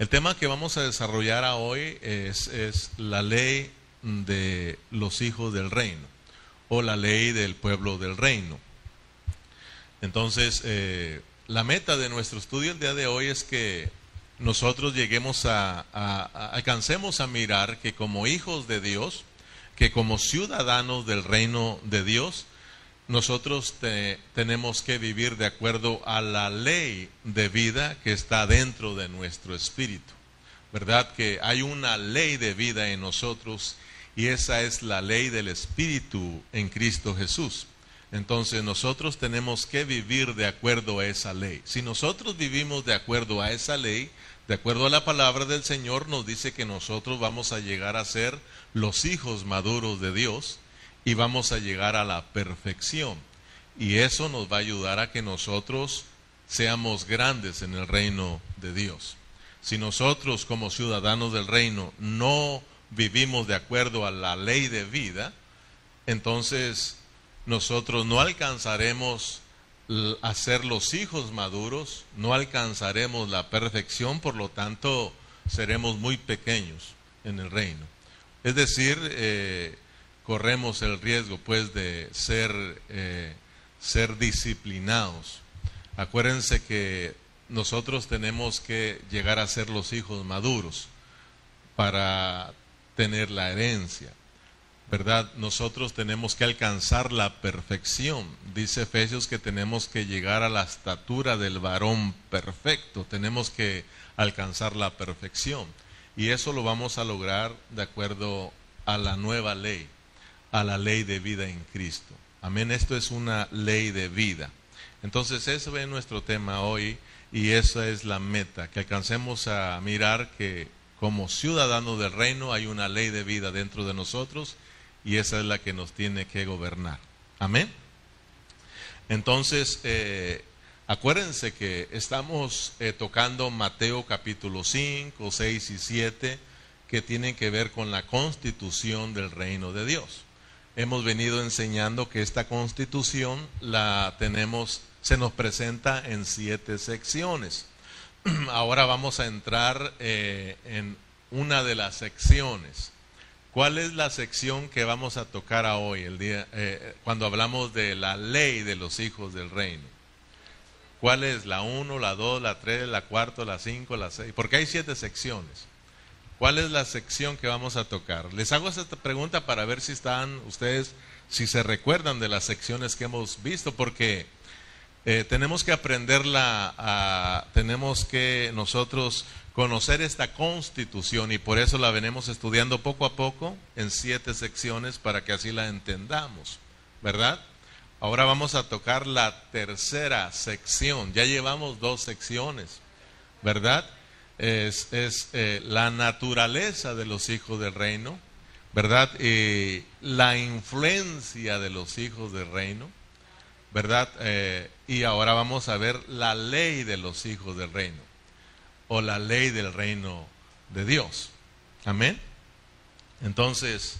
El tema que vamos a desarrollar hoy es, es, la ley de los hijos del reino o la ley del pueblo del reino. Entonces, eh, la meta de nuestro estudio el día de hoy es que nosotros lleguemos a, alcancemos a mirar que como hijos de Dios, que como ciudadanos del reino de Dios, nosotros tenemos que vivir de acuerdo a la ley de vida que está dentro de nuestro espíritu. ¿Verdad? Que hay una ley de vida en nosotros y esa es la ley del espíritu en Cristo Jesús. Entonces nosotros tenemos que vivir de acuerdo a esa ley. Si nosotros vivimos de acuerdo a esa ley, de acuerdo a la palabra del Señor, nos dice que nosotros vamos a llegar a ser los hijos maduros de Dios y vamos a llegar a la perfección. Y eso nos va a ayudar a que nosotros seamos grandes en el reino de Dios. Si nosotros como ciudadanos del reino no vivimos de acuerdo a la ley de vida, entonces nosotros no alcanzaremos a ser los hijos maduros, no alcanzaremos la perfección, por lo tanto seremos muy pequeños en el reino. Es decir, eh, corremos el riesgo pues de ser, eh, ser disciplinados. Acuérdense que nosotros tenemos que llegar a ser los hijos maduros para tener la herencia. ¿verdad? Nosotros tenemos que alcanzar la perfección. Dice Efesios que tenemos que llegar a la estatura del varón perfecto, tenemos que alcanzar la perfección. Y eso lo vamos a lograr de acuerdo a la nueva ley, a la ley de vida en Cristo. Amén, esto es una ley de vida. Entonces, ese es nuestro tema hoy y esa es la meta, que alcancemos a mirar que como ciudadanos del reino hay una ley de vida dentro de nosotros y esa es la que nos tiene que gobernar. Amén. Entonces, eh, acuérdense que estamos eh, tocando Mateo capítulo 5, 6 y 7, que tienen que ver con la constitución del reino de Dios. Hemos venido enseñando que esta constitución la tenemos, se nos presenta en siete secciones. Ahora vamos a entrar eh, en una de las secciones. ¿Cuál es la sección que vamos a tocar hoy, el día, eh, cuando hablamos de la ley de los hijos del reino? ¿Cuál es la 1, la 2, la 3, la 4, la 5, la 6? Porque hay siete secciones. ¿Cuál es la sección que vamos a tocar? Les hago esta pregunta para ver si están ustedes, si se recuerdan de las secciones que hemos visto, porque eh, tenemos que aprenderla, a, tenemos que nosotros conocer esta constitución y por eso la venimos estudiando poco a poco en siete secciones para que así la entendamos, ¿verdad? Ahora vamos a tocar la tercera sección, ya llevamos dos secciones, ¿verdad? Es, eh, la naturaleza de los hijos del reino, ¿verdad? Y la influencia de los hijos del reino, ¿verdad? Eh, y ahora vamos a ver la ley de los hijos del reino o la ley del reino de Dios. Amén. Entonces,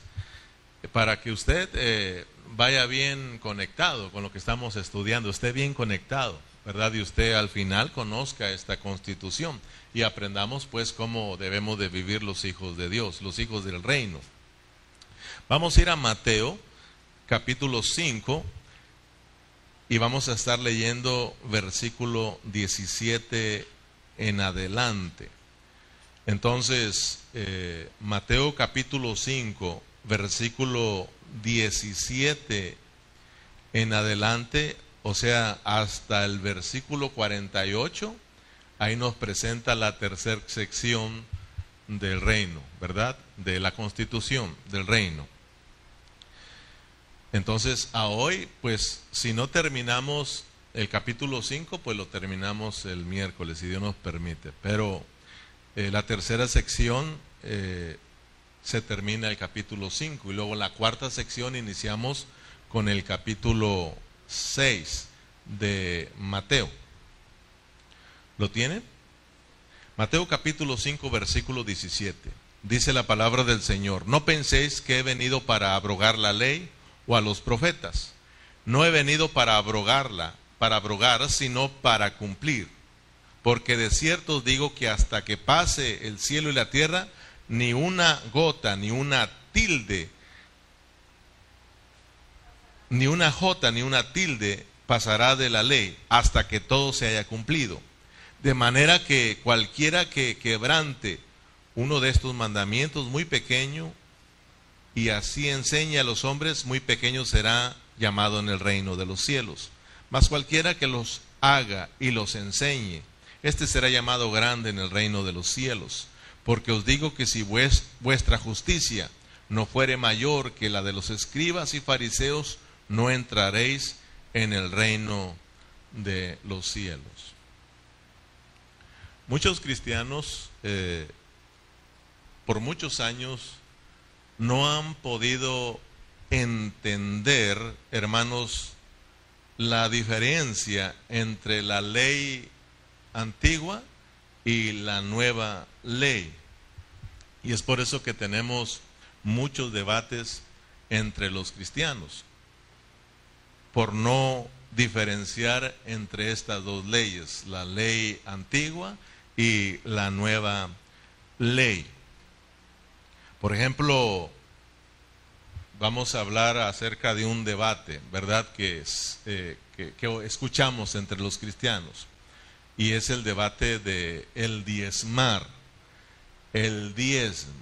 para que usted eh, vaya bien conectado con lo que estamos estudiando, esté bien conectado, ¿verdad? Y usted al final conozca esta constitución y aprendamos pues cómo debemos de vivir los hijos de Dios, los hijos del reino. Vamos a ir a Mateo capítulo 5 y vamos a estar leyendo versículo 17 en adelante. Entonces, eh, Mateo capítulo 5, versículo 17 en adelante, o sea, hasta el versículo 48, ahí nos presenta la tercera sección del reino, ¿verdad? De la constitución del reino. Entonces, a hoy, pues, si no terminamos el capítulo 5 pues lo terminamos el miércoles, si Dios nos permite. Pero eh, la tercera sección eh, se termina el capítulo 5 y luego la cuarta sección iniciamos con el capítulo 6 de Mateo. ¿Lo tienen? Mateo capítulo 5 versículo 17. Dice la palabra del Señor, no penséis que he venido para abrogar la ley o a los profetas. No he venido para abrogarla, para abrogar, sino para cumplir. porque de cierto os digo que hasta que pase el cielo y la tierra, ni una gota, ni una tilde, ni una jota, ni una tilde pasará de la ley hasta que todo se haya cumplido. De manera que cualquiera que quebrante uno de estos mandamientos muy pequeño y así enseñe a los hombres, muy pequeño será llamado en el reino de los cielos. Mas cualquiera que los haga y los enseñe, este será llamado grande en el reino de los cielos. Porque os digo que si vuestra justicia no fuere mayor que la de los escribas y fariseos, no entraréis en el reino de los cielos. Muchos cristianos eh, por muchos años no han podido entender, hermanos, la diferencia entre la ley antigua y la nueva ley. Y es por eso que tenemos muchos debates entre los cristianos por no diferenciar entre estas dos leyes, la ley antigua y la nueva ley. Por ejemplo, vamos a hablar acerca de un debate, ¿verdad? Que, es, eh, que, escuchamos entre los cristianos. Y es el debate de el diezmar, el diezmo.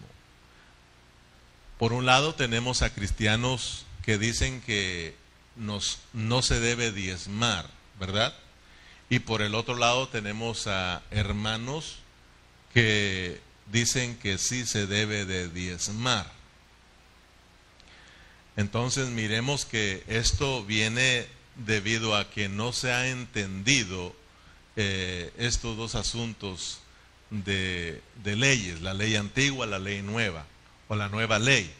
Por un lado tenemos a cristianos que dicen que no se debe diezmar, ¿verdad? Y por el otro lado tenemos a hermanos que dicen que sí se debe de diezmar. Entonces miremos que esto viene debido a que no se ha entendido eh, estos dos asuntos de, leyes, la ley antigua, la ley nueva o la nueva ley.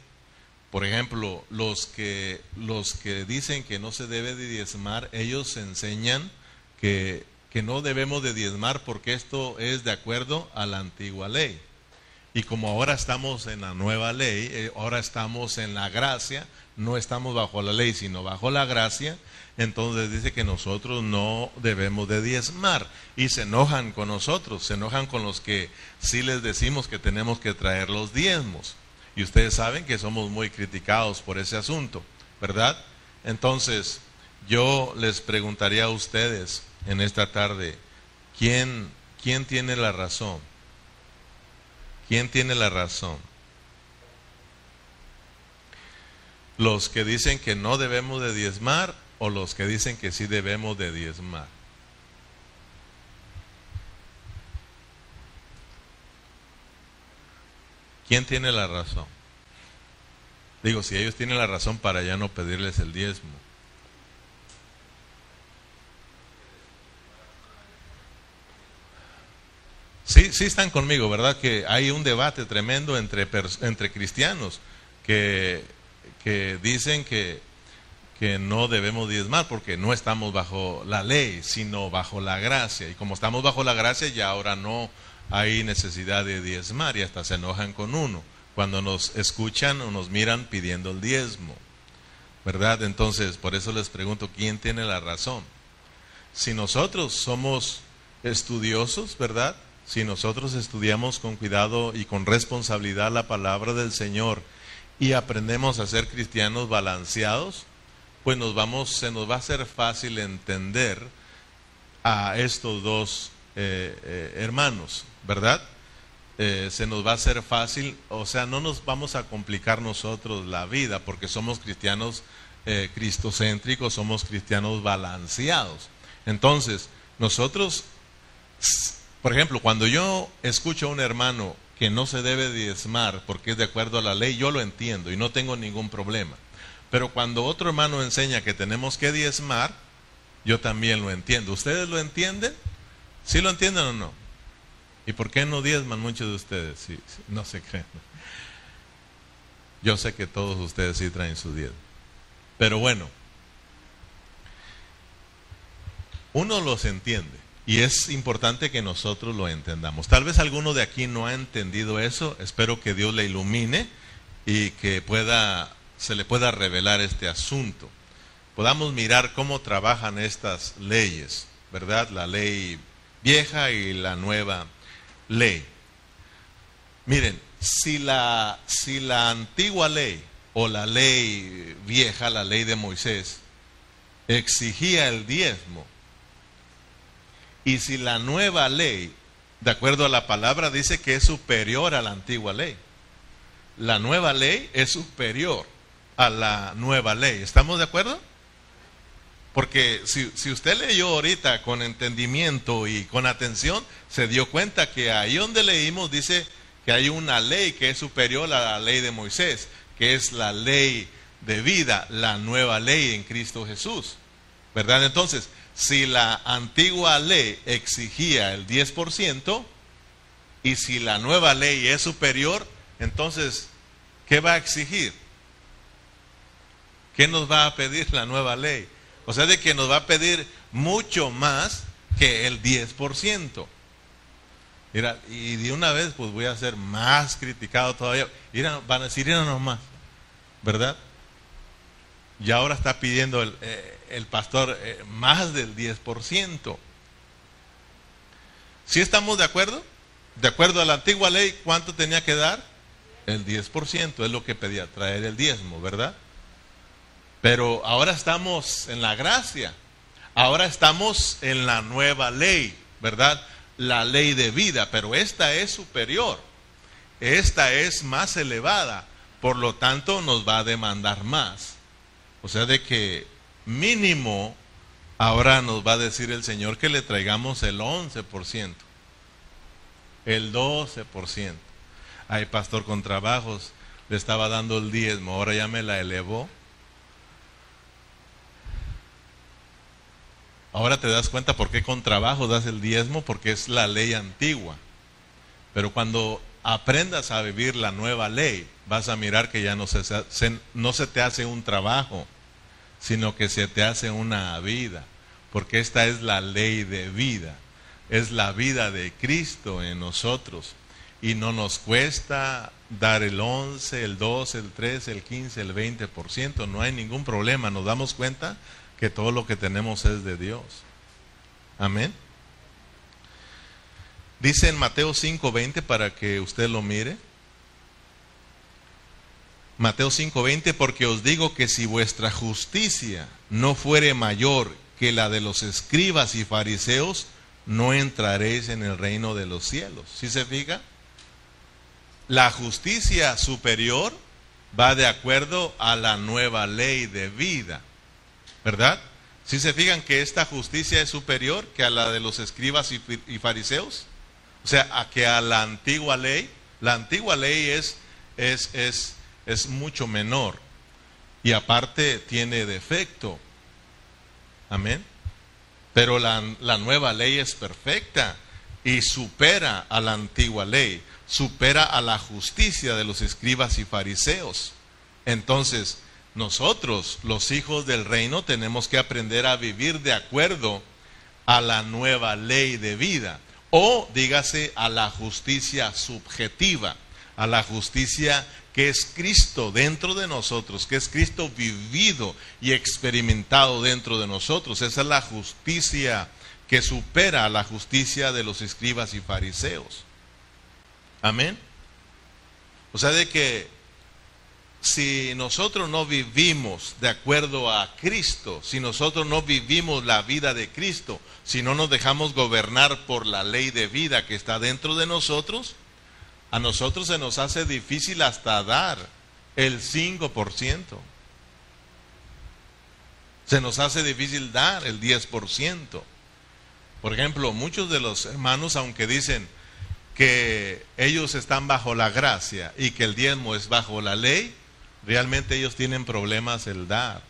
Por ejemplo, los que, los que dicen que no se debe de diezmar, ellos enseñan que, no debemos de diezmar porque esto es de acuerdo a la antigua ley. Y como ahora estamos en la nueva ley, eh, ahora estamos en la gracia, no estamos bajo la ley, sino bajo la gracia, entonces dice que nosotros no debemos de diezmar. Y se enojan con nosotros, se enojan con los que sí les decimos que tenemos que traer los diezmos. Y ustedes saben que somos muy criticados por ese asunto, ¿verdad? Entonces, yo les preguntaría a ustedes en esta tarde, ¿quién, quién tiene la razón? ¿Quién tiene la razón? ¿Los que dicen que no debemos de diezmar o los que dicen que sí debemos de diezmar? ¿Quién tiene la razón? Digo, si ellos tienen la razón para ya no pedirles el diezmo. Sí, sí están conmigo, ¿verdad? Que hay un debate tremendo entre, entre cristianos que, que dicen que, que no debemos diezmar porque no estamos bajo la ley, sino bajo la gracia. Y como estamos bajo la gracia, ya ahora no hay necesidad de diezmar y hasta se enojan con uno cuando nos escuchan o nos miran pidiendo el diezmo. ¿Verdad? Entonces, por eso les pregunto, ¿quién tiene la razón? Si nosotros somos estudiosos, ¿verdad? Si nosotros estudiamos con cuidado y con responsabilidad la palabra del Señor y aprendemos a ser cristianos balanceados, pues nos vamos, se nos va a hacer fácil entender a estos dos eh, eh, hermanos, ¿verdad? Eh, se nos va a hacer fácil, o sea, no nos vamos a complicar nosotros la vida porque somos cristianos cristocéntricos, somos cristianos balanceados. Entonces, nosotros por ejemplo, cuando yo escucho a un hermano que no se debe diezmar porque es de acuerdo a la ley, yo lo entiendo y no tengo ningún problema. Pero cuando otro hermano enseña que tenemos que diezmar, yo también lo entiendo. ¿Ustedes lo entienden? ¿Sí lo entienden o no? ¿Y por qué no diezman muchos de ustedes? No se creen. Yo sé que todos ustedes sí traen su diezmo. Pero bueno, uno los entiende. Y es importante que nosotros lo entendamos. Tal vez alguno de aquí no ha entendido eso. Espero que Dios le ilumine y que pueda, se le pueda revelar este asunto. Podamos mirar cómo trabajan estas leyes, ¿verdad? La ley vieja y la nueva ley. Miren, si la, si la antigua ley o la ley vieja, la ley de Moisés, exigía el diezmo, y si la nueva ley, de acuerdo a la palabra, dice que es superior a la antigua ley, la nueva ley es superior a la nueva ley. ¿Estamos de acuerdo? Porque si, si, usted leyó ahorita con entendimiento y con atención, se dio cuenta que ahí donde leímos dice que hay una ley que es superior a la ley de Moisés, que es la ley de vida, la nueva ley en Cristo Jesús. ¿Verdad? Entonces, si la antigua ley exigía el 10% y si la nueva ley es superior, entonces, ¿qué va a exigir? ¿Qué nos va a pedir la nueva ley? O sea, de que nos va a pedir mucho más que el 10%. Mira, y de una vez pues voy a ser más criticado todavía. van a decir, mira nomás, ¿verdad? Y ahora está pidiendo el, eh, pastor eh, más del 10%. ¿Sí estamos de acuerdo? De acuerdo a la antigua ley, ¿cuánto tenía que dar? El 10%, es lo que pedía, traer el diezmo, ¿verdad? Pero ahora estamos en la gracia. Ahora estamos en la nueva ley, ¿verdad? La ley de vida, pero esta es superior. Esta es más elevada. Por lo tanto, nos va a demandar más. O sea, de que mínimo ahora nos va a decir el Señor que le traigamos el 11%, el 12%. Ay, pastor, con trabajos le estaba dando el diezmo, ahora ya me la elevó. Ahora te das cuenta por qué con trabajo das el diezmo, porque es la ley antigua. Pero cuando aprendas a vivir la nueva ley, vas a mirar que ya no se, no se te hace un trabajo, sino que se te hace una vida, porque esta es la ley de vida, es la vida de Cristo en nosotros. Y no nos cuesta dar el 11, el 12, el 13, el 15, el 20%, no hay ningún problema, nos damos cuenta que todo lo que tenemos es de Dios. Amén. Dice en Mateo 5:20 para que usted lo mire. Mateo 5:20 porque os digo que si vuestra justicia no fuere mayor que la de los escribas y fariseos, no entraréis en el reino de los cielos. ¿Sí se fija? La justicia superior va de acuerdo a la nueva ley de vida. ¿Verdad? Si se fijan que esta justicia es superior que a la de los escribas y, fariseos, o sea, a que a la antigua ley, la antigua ley es, es, es, es mucho menor y aparte tiene defecto. Amén. Pero la, la nueva ley es perfecta y supera a la antigua ley, supera a la justicia de los escribas y fariseos. Entonces, nosotros, los hijos del reino, tenemos que aprender a vivir de acuerdo a la nueva ley de vida o dígase a la justicia subjetiva, a la justicia que es Cristo dentro de nosotros, que es Cristo vivido y experimentado dentro de nosotros. Esa es la justicia que supera la justicia de los escribas y fariseos. Amén. O sea, de que si nosotros no vivimos de acuerdo a Cristo, si nosotros no vivimos la vida de Cristo, si no nos dejamos gobernar por la ley de vida que está dentro de nosotros, a nosotros se nos hace difícil hasta dar el 5%. Se nos hace difícil dar el 10%. Por ejemplo, muchos de los hermanos, aunque dicen que ellos están bajo la gracia y que el diezmo es bajo la ley, realmente ellos tienen problemas el dar.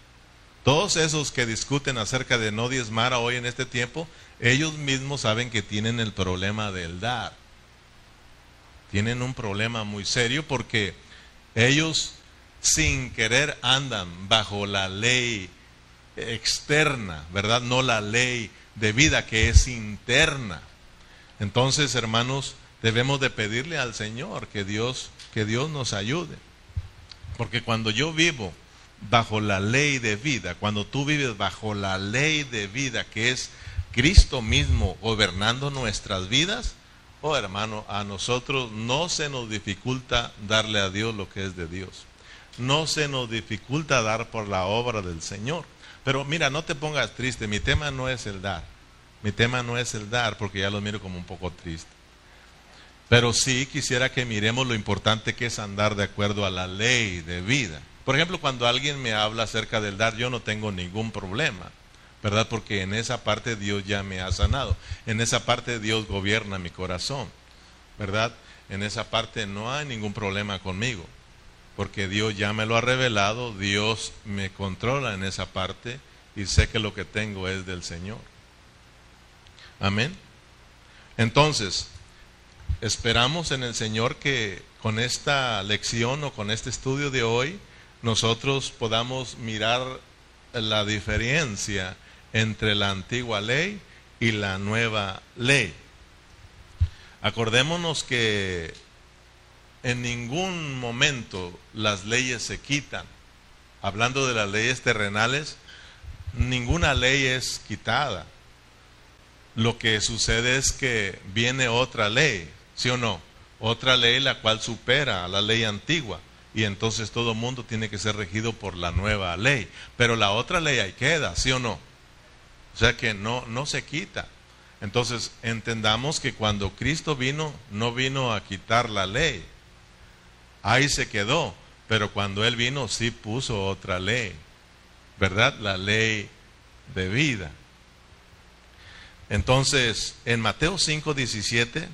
Todos esos que discuten acerca de no diezmar hoy en este tiempo, ellos mismos saben que tienen el problema del dar. Tienen un problema muy serio porque ellos sin querer andan bajo la ley externa, ¿verdad? No la ley de vida que es interna. Entonces, hermanos, debemos de pedirle al Señor que Dios que Dios nos ayude. Porque cuando yo vivo bajo la ley de vida, cuando tú vives bajo la ley de vida, que es, Cristo mismo gobernando nuestras vidas, oh hermano, a nosotros no se nos dificulta darle a Dios lo que es de Dios. No se nos dificulta dar por la obra del Señor. Pero mira, no te pongas triste, mi tema no es el dar. Mi tema no es el dar porque ya lo miro como un poco triste. Pero sí quisiera que miremos lo importante que es andar de acuerdo a la ley de vida. Por ejemplo, cuando alguien me habla acerca del dar, yo no tengo ningún problema, ¿verdad? Porque en esa parte Dios ya me ha sanado. En esa parte Dios gobierna mi corazón, ¿verdad? En esa parte no hay ningún problema conmigo, porque Dios ya me lo ha revelado, Dios me controla en esa parte y sé que lo que tengo es del Señor. Amén. Entonces, esperamos en el Señor que con esta lección o con este estudio de hoy nosotros podamos mirar la diferencia entre la antigua ley y la nueva ley. Acordémonos que en ningún momento las leyes se quitan. Hablando de las leyes terrenales, ninguna ley es quitada. Lo que sucede es que viene otra ley, ¿sí o no? Otra ley la cual supera a la ley antigua y entonces todo mundo tiene que ser regido por la nueva ley. Pero la otra ley ahí queda, ¿sí o no? O sea que no, no se quita. Entonces entendamos que cuando Cristo vino, no vino a quitar la ley. Ahí se quedó. Pero cuando Él vino, sí puso otra ley. ¿Verdad? La ley de vida. Entonces, en Mateo 5, 17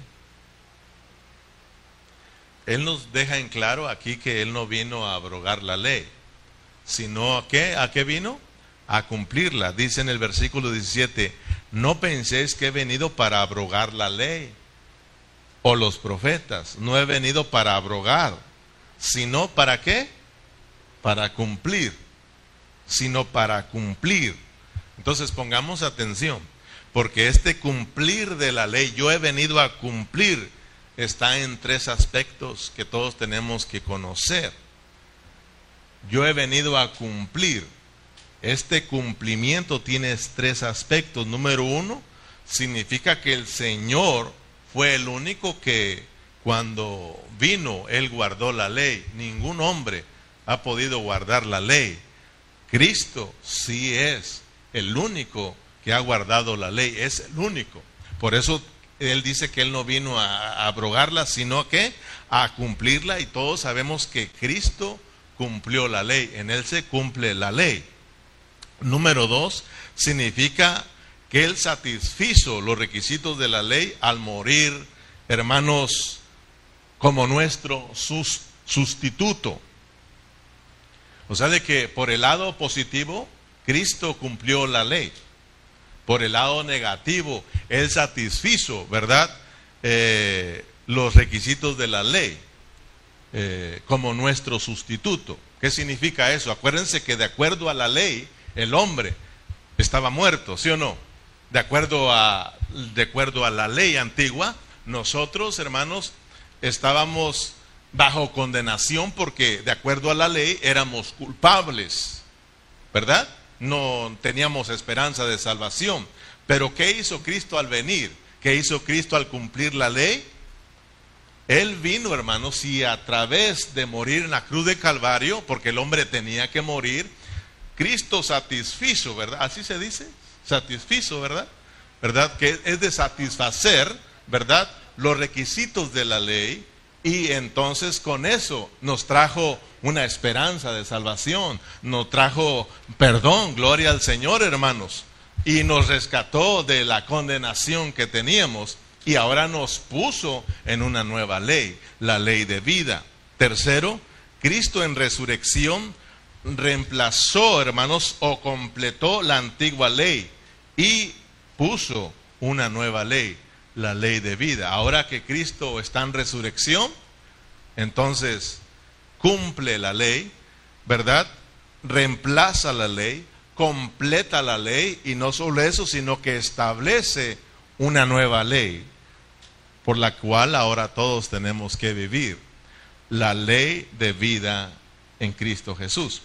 él nos deja en claro aquí que Él no vino a abrogar la ley, sino a qué, a qué vino? A cumplirla. Dice en el versículo 17, no penséis que he venido para abrogar la ley o los profetas, no he venido para abrogar, sino para qué? Para cumplir, sino para cumplir. Entonces pongamos atención, porque este cumplir de la ley, yo he venido a cumplir está en tres aspectos que todos tenemos que conocer. Yo he venido a cumplir. Este cumplimiento tiene tres aspectos. Número uno, significa que el Señor fue el único que cuando vino, Él guardó la ley. Ningún hombre ha podido guardar la ley. Cristo sí es el único que ha guardado la ley, es el único. Por eso él dice que Él no vino a, abrogarla, sino que a cumplirla y todos sabemos que Cristo cumplió la ley, en Él se cumple la ley. Número dos, significa que Él satisfizo los requisitos de la ley al morir, hermanos, como nuestro sustituto. O sea, de que por el lado positivo, Cristo cumplió la ley por el lado negativo, Él satisfizo, ¿verdad? Eh, los requisitos de la ley eh, como nuestro sustituto. ¿Qué significa eso? Acuérdense que de acuerdo a la ley, el hombre estaba muerto, ¿sí o no? De acuerdo a, de acuerdo a la ley antigua, nosotros, hermanos, estábamos bajo condenación porque de acuerdo a la ley éramos culpables, ¿verdad? no teníamos esperanza de salvación. Pero ¿qué hizo Cristo al venir? ¿Qué hizo Cristo al cumplir la ley? Él vino, hermanos, y a través de morir en la cruz de Calvario, porque el hombre tenía que morir, Cristo satisfizo, ¿verdad? Así se dice, satisfizo, ¿verdad? ¿Verdad? Que es de satisfacer, ¿verdad? Los requisitos de la ley y entonces con eso nos trajo una esperanza de salvación, nos trajo perdón, gloria al Señor, hermanos, y nos rescató de la condenación que teníamos y ahora nos puso en una nueva ley, la ley de vida. Tercero, Cristo en resurrección reemplazó, hermanos, o completó la antigua ley y puso una nueva ley, la ley de vida. Ahora que Cristo está en resurrección, entonces cumple la ley, ¿verdad? Reemplaza la ley, completa la ley y no solo eso, sino que establece una nueva ley por la cual ahora todos tenemos que vivir, la ley de vida en Cristo Jesús.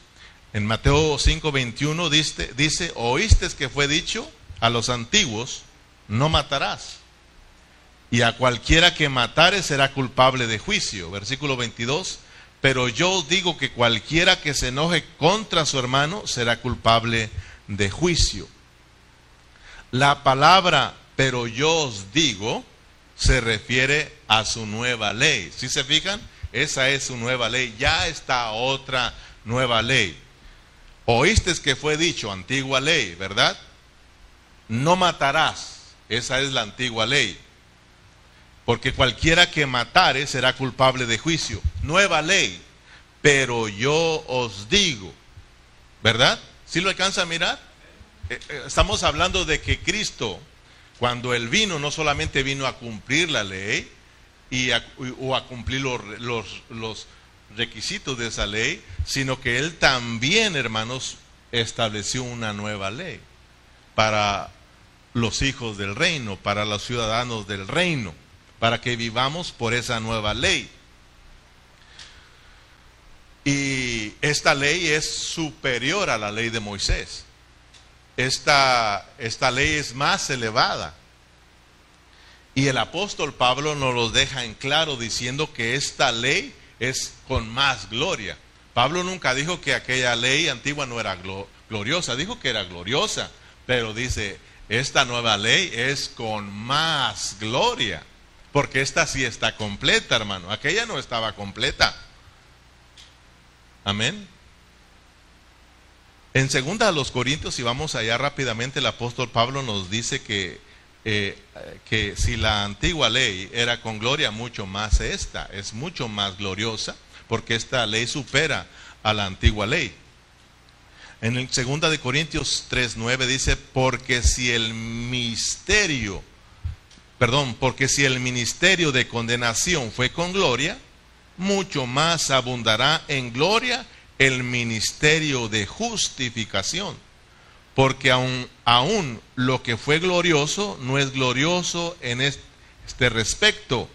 En Mateo 5:21 dice, dice, oíste que fue dicho a los antiguos, no matarás. Y a cualquiera que matare será culpable de juicio. Versículo 22. Pero yo os digo que cualquiera que se enoje contra su hermano será culpable de juicio. La palabra pero yo os digo se refiere a su nueva ley. Si se fijan? Esa es su nueva ley. Ya está otra nueva ley. Oíste que fue dicho, antigua ley, ¿verdad? No matarás. Esa es la antigua ley. Porque cualquiera que matare será culpable de juicio. Nueva ley. Pero yo os digo, ¿verdad? ¿Sí lo alcanza a mirar? Eh, eh, estamos hablando de que Cristo, cuando Él vino, no solamente vino a cumplir la ley y o a cumplir los, los, los requisitos de esa ley, sino que Él también, hermanos, estableció una nueva ley para los hijos del reino, para los ciudadanos del reino, para que vivamos por esa nueva ley. Y esta ley es superior a la ley de Moisés. Esta, esta ley es más elevada. Y el apóstol Pablo nos lo deja en claro diciendo que esta ley es con más gloria. Pablo nunca dijo que aquella ley antigua no era gloriosa, dijo que era gloriosa, pero dice, esta nueva ley es con más gloria, porque esta sí está completa, hermano, aquella no estaba completa. Amén. En segunda a los Corintios, si vamos allá rápidamente, el apóstol Pablo nos dice que, eh, que si la antigua ley era con gloria, mucho más esta es mucho más gloriosa, porque esta ley supera a la antigua ley. En el segunda de Corintios 3:9 dice, "Porque si el misterio, perdón, porque si el ministerio de condenación fue con gloria, mucho más abundará en gloria el ministerio de justificación. Porque aún, aún lo que fue glorioso no es glorioso en este respecto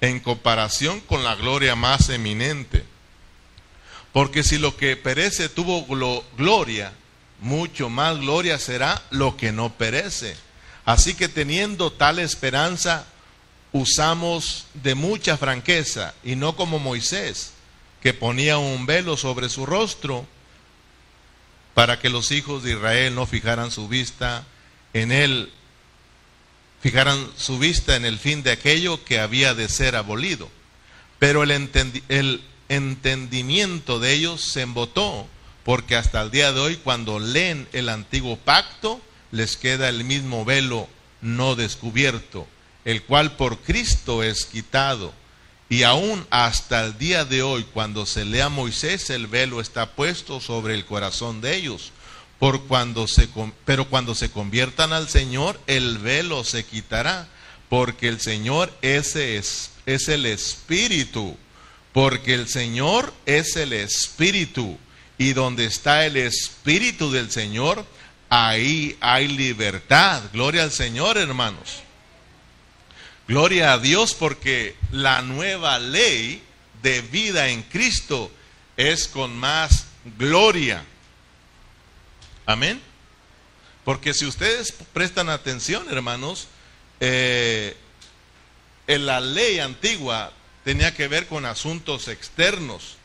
en comparación con la gloria más eminente. Porque si lo que perece tuvo gloria, mucho más gloria será lo que no perece. Así que teniendo tal esperanza, usamos de mucha franqueza y no como Moisés, que ponía un velo sobre su rostro para que los hijos de Israel no fijaran su vista en él, fijaran su vista en el fin de aquello que había de ser abolido. Pero el, el entendimiento de ellos se embotó, porque hasta el día de hoy cuando leen el antiguo pacto, les queda el mismo velo no descubierto el cual por Cristo es quitado. Y aún hasta el día de hoy, cuando se lea Moisés, el velo está puesto sobre el corazón de ellos. Por cuando se, pero cuando se conviertan al Señor, el velo se quitará, porque el Señor es, el Espíritu, porque el Señor es el Espíritu, y donde está el Espíritu del Señor, ahí hay libertad. Gloria al Señor, hermanos. Gloria a Dios porque la nueva ley de vida en Cristo es con más gloria. Amén. Porque si ustedes prestan atención, hermanos, eh, la ley antigua tenía que ver con asuntos externos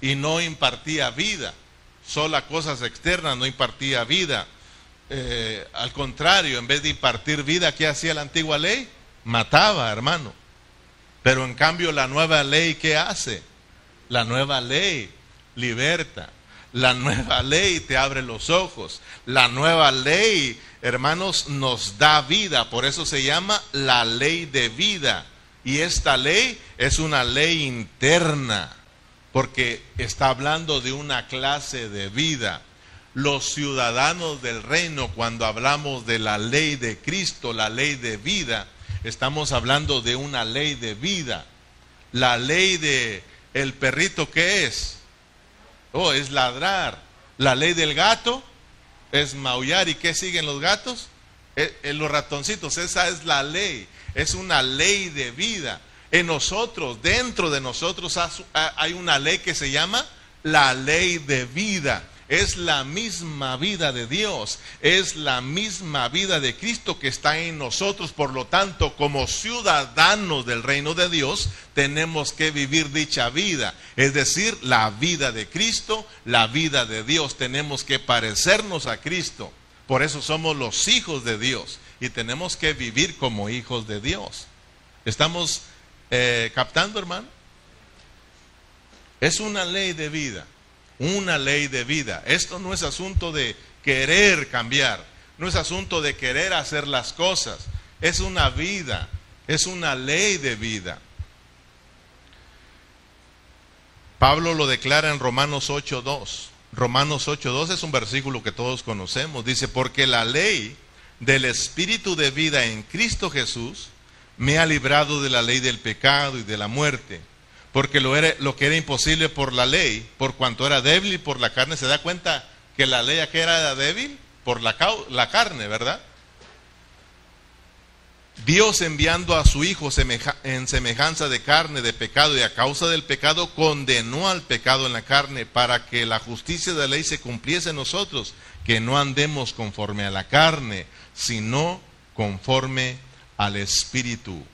y no impartía vida. Solo cosas externas no impartía vida. Eh, al contrario, en vez de impartir vida, ¿qué hacía la antigua ley? Mataba, hermano. Pero en cambio la nueva ley, ¿qué hace? La nueva ley liberta. La nueva ley te abre los ojos. La nueva ley, hermanos, nos da vida. Por eso se llama la ley de vida. Y esta ley es una ley interna, porque está hablando de una clase de vida. Los ciudadanos del reino, cuando hablamos de la ley de Cristo, la ley de vida, estamos hablando de una ley de vida. La ley de el perrito ¿qué es? Oh, es ladrar. La ley del gato es maullar y ¿qué siguen los gatos? Eh, eh, los ratoncitos, esa es la ley. Es una ley de vida. En nosotros, dentro de nosotros hay una ley que se llama la ley de vida. Es la misma vida de Dios, es la misma vida de Cristo que está en nosotros. Por lo tanto, como ciudadanos del reino de Dios, tenemos que vivir dicha vida, es decir, la vida de Cristo, la vida de Dios. Tenemos que parecernos a Cristo. Por eso somos los hijos de Dios y tenemos que vivir como hijos de Dios. ¿Estamos eh, captando, hermano? Es una ley de vida, una ley de vida. Esto no es asunto de querer cambiar, no es asunto de querer hacer las cosas, es una vida, es una ley de vida. Pablo lo declara en Romanos 8.2. Romanos 8.2 es un versículo que todos conocemos. Dice, porque la ley del Espíritu de vida en Cristo Jesús me ha librado de la ley del pecado y de la muerte porque lo, era, lo que era imposible por la ley, por cuanto era débil y por la carne, se da cuenta que la ley aquí era débil por la, la carne, ¿verdad? Dios enviando a su Hijo en semejanza de carne, de pecado, y a causa del pecado condenó al pecado en la carne para que la justicia de la ley se cumpliese en nosotros, que no andemos conforme a la carne, sino conforme al Espíritu.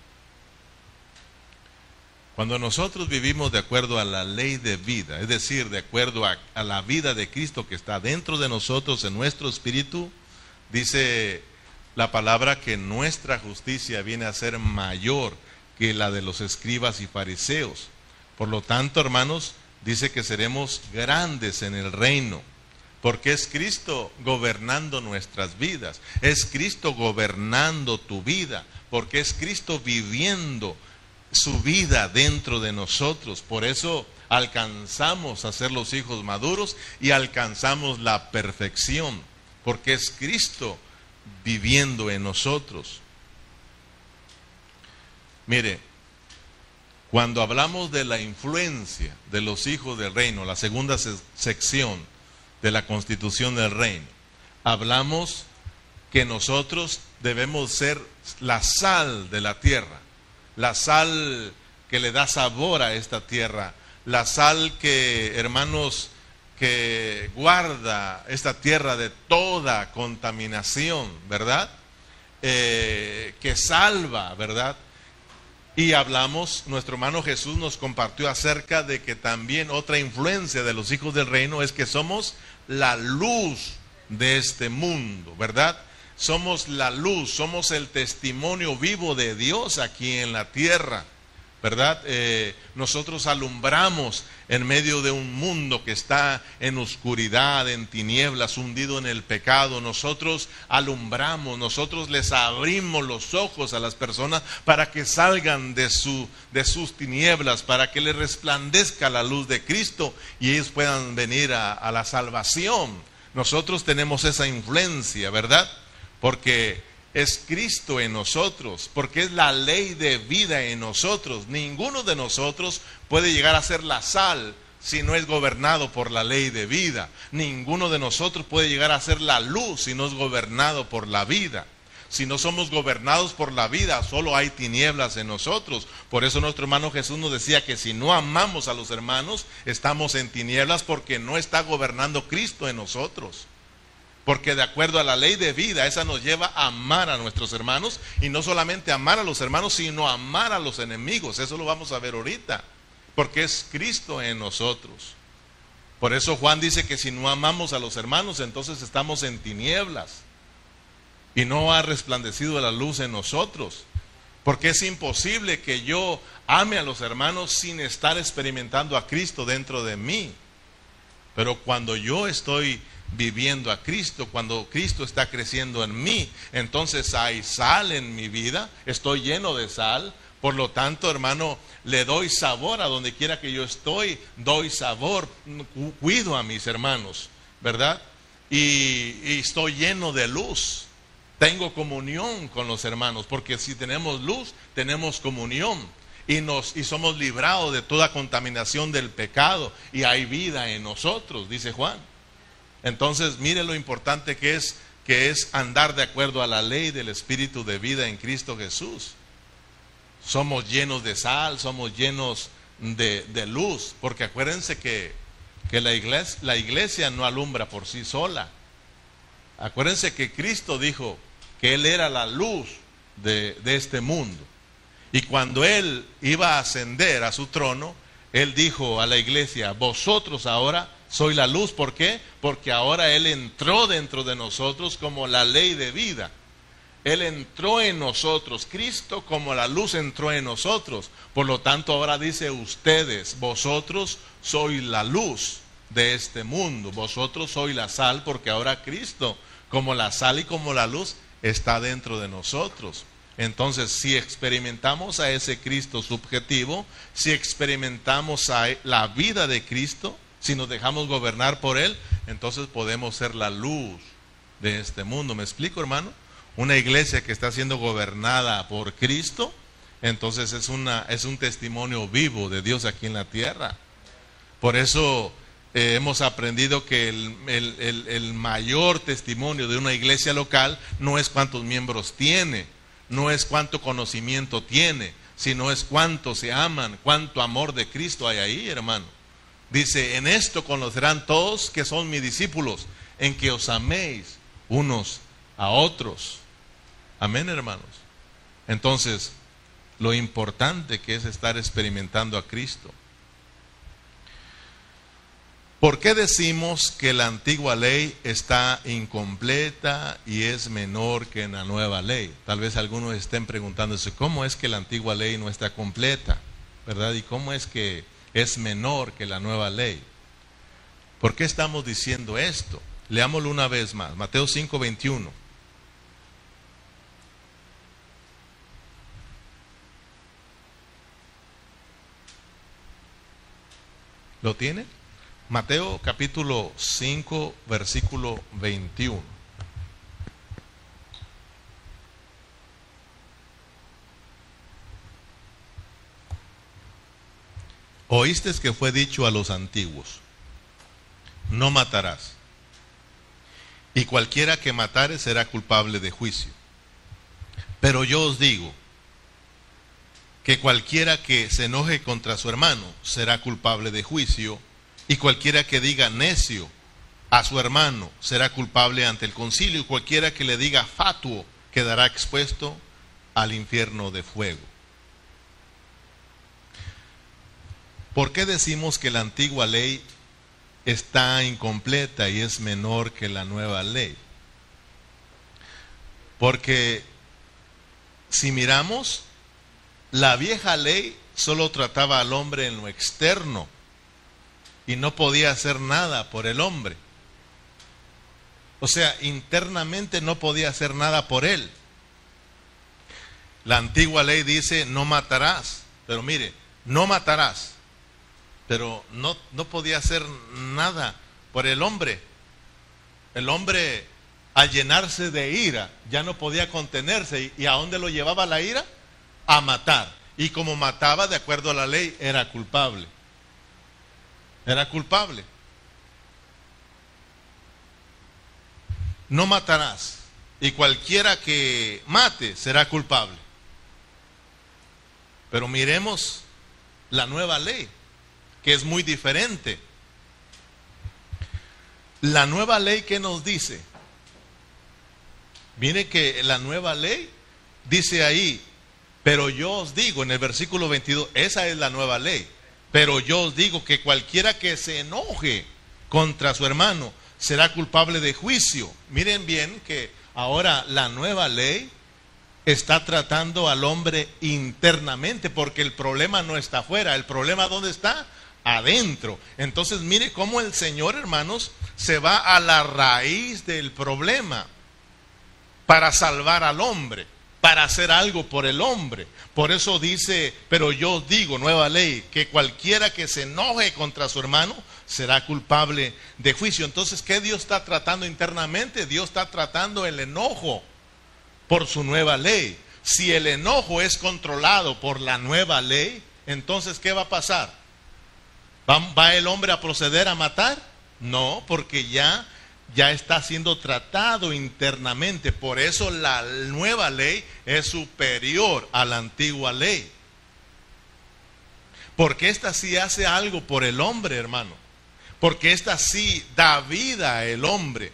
Cuando nosotros vivimos de acuerdo a la ley de vida, es decir, de acuerdo a, la vida de Cristo que está dentro de nosotros, en nuestro espíritu, dice la palabra que nuestra justicia viene a ser mayor que la de los escribas y fariseos. Por lo tanto, hermanos, dice que seremos grandes en el reino, porque es Cristo gobernando nuestras vidas, es Cristo gobernando tu vida, porque es Cristo viviendo su vida dentro de nosotros. Por eso alcanzamos a ser los hijos maduros y alcanzamos la perfección, porque es Cristo viviendo en nosotros. Mire, cuando hablamos de la influencia de los hijos del reino, la segunda sección de la constitución del reino, hablamos que nosotros debemos ser la sal de la tierra la sal que le da sabor a esta tierra, la sal que, hermanos, que guarda esta tierra de toda contaminación, ¿verdad? Eh, que salva, ¿verdad? Y hablamos, nuestro hermano Jesús nos compartió acerca de que también otra influencia de los hijos del reino es que somos la luz de este mundo, ¿verdad? Somos la luz, somos el testimonio vivo de Dios aquí en la tierra, ¿verdad? Eh, nosotros alumbramos en medio de un mundo que está en oscuridad, en tinieblas, hundido en el pecado. Nosotros alumbramos, nosotros les abrimos los ojos a las personas para que salgan de, su, de sus tinieblas, para que les resplandezca la luz de Cristo y ellos puedan venir a, a la salvación. Nosotros tenemos esa influencia, ¿verdad? Porque es Cristo en nosotros, porque es la ley de vida en nosotros. Ninguno de nosotros puede llegar a ser la sal si no es gobernado por la ley de vida. Ninguno de nosotros puede llegar a ser la luz si no es gobernado por la vida. Si no somos gobernados por la vida, solo hay tinieblas en nosotros. Por eso nuestro hermano Jesús nos decía que si no amamos a los hermanos, estamos en tinieblas porque no está gobernando Cristo en nosotros. Porque de acuerdo a la ley de vida, esa nos lleva a amar a nuestros hermanos y no solamente amar a los hermanos, sino amar a los enemigos. Eso lo vamos a ver ahorita. Porque es Cristo en nosotros. Por eso Juan dice que si no amamos a los hermanos, entonces estamos en tinieblas. Y no ha resplandecido la luz en nosotros. Porque es imposible que yo ame a los hermanos sin estar experimentando a Cristo dentro de mí. Pero cuando yo estoy viviendo a Cristo, cuando Cristo está creciendo en mí, entonces hay sal en mi vida, estoy lleno de sal, por lo tanto, hermano, le doy sabor a donde quiera que yo estoy, doy sabor, cuido a mis hermanos, ¿verdad? Y, estoy lleno de luz, tengo comunión con los hermanos, porque si tenemos luz, tenemos comunión. Y, nos, y somos librados de toda contaminación del pecado y hay vida en nosotros, dice Juan. Entonces, mire lo importante que es que es andar de acuerdo a la ley del espíritu de vida en Cristo Jesús. Somos llenos de sal, somos llenos de, luz, porque acuérdense que, que la iglesia, la iglesia no alumbra por sí sola. Acuérdense que Cristo dijo que Él era la luz de, de este mundo. Y cuando Él iba a ascender a su trono, Él dijo a la iglesia, vosotros ahora soy la luz. ¿Por qué? Porque ahora Él entró dentro de nosotros como la ley de vida. Él entró en nosotros, Cristo como la luz entró en nosotros. Por lo tanto, ahora dice ustedes, vosotros sois la luz de este mundo, vosotros sois la sal, porque ahora Cristo como la sal y como la luz está dentro de nosotros. Entonces, si experimentamos a ese Cristo subjetivo, si experimentamos a la vida de Cristo, si nos dejamos gobernar por Él, entonces podemos ser la luz de este mundo. ¿Me explico, hermano? Una iglesia que está siendo gobernada por Cristo, entonces es, una, es un testimonio vivo de Dios aquí en la tierra. Por eso eh, hemos aprendido que el, mayor testimonio de una iglesia local no es cuántos miembros tiene, no es cuánto conocimiento tiene, sino es cuánto se aman, cuánto amor de Cristo hay ahí, hermano. Dice, en esto conocerán todos que son mis discípulos, en que os améis unos a otros. Amén, hermanos. Entonces, lo importante que es estar experimentando a Cristo. ¿Por qué decimos que la antigua ley está incompleta y es menor que la nueva ley? Tal vez algunos estén preguntándose, ¿cómo es que la antigua ley no está completa? ¿Verdad? ¿Y cómo es que es menor que la nueva ley? ¿Por qué estamos diciendo esto? Leámoslo una vez más, Mateo 5, 21. ¿Lo tiene? Mateo capítulo 5, versículo 21. Oíste que fue dicho a los antiguos, no matarás, y cualquiera que matare será culpable de juicio. Pero yo os digo que cualquiera que se enoje contra su hermano será culpable de juicio y cualquiera que diga necio a su hermano será culpable ante el concilio, y cualquiera que le diga fatuo quedará expuesto al infierno de fuego. ¿Por qué decimos que la antigua ley está incompleta y es menor que la nueva ley? Porque si miramos, la vieja ley solo trataba al hombre en lo externo, y no podía hacer nada por el hombre. O sea, internamente no podía hacer nada por él. La antigua ley dice, no matarás. Pero mire, no matarás. Pero no, no podía hacer nada por el hombre. El hombre, al llenarse de ira, ya no podía contenerse. ¿Y a dónde lo llevaba la ira? A matar. Y como mataba, de acuerdo a la ley, era culpable era culpable. No matarás. Y cualquiera que mate será culpable. Pero miremos la nueva ley, que es muy diferente. La nueva ley que nos dice, mire que la nueva ley dice ahí, pero yo os digo en el versículo 22, esa es la nueva ley. Pero yo os digo que cualquiera que se enoje contra su hermano será culpable de juicio. Miren bien que ahora la nueva ley está tratando al hombre internamente porque el problema no está afuera, el problema ¿dónde está? Adentro. Entonces mire cómo el Señor, hermanos, se va a la raíz del problema para salvar al hombre para hacer algo por el hombre. Por eso dice, pero yo digo, nueva ley, que cualquiera que se enoje contra su hermano será culpable de juicio. Entonces, ¿qué Dios está tratando internamente? Dios está tratando el enojo por su nueva ley. Si el enojo es controlado por la nueva ley, entonces, ¿qué va a pasar? ¿Va, el hombre a proceder a matar? No, porque ya ya está siendo tratado internamente. Por eso la nueva ley es superior a la antigua ley. Porque esta sí hace algo por el hombre, hermano. porque esta sí da vida al hombre.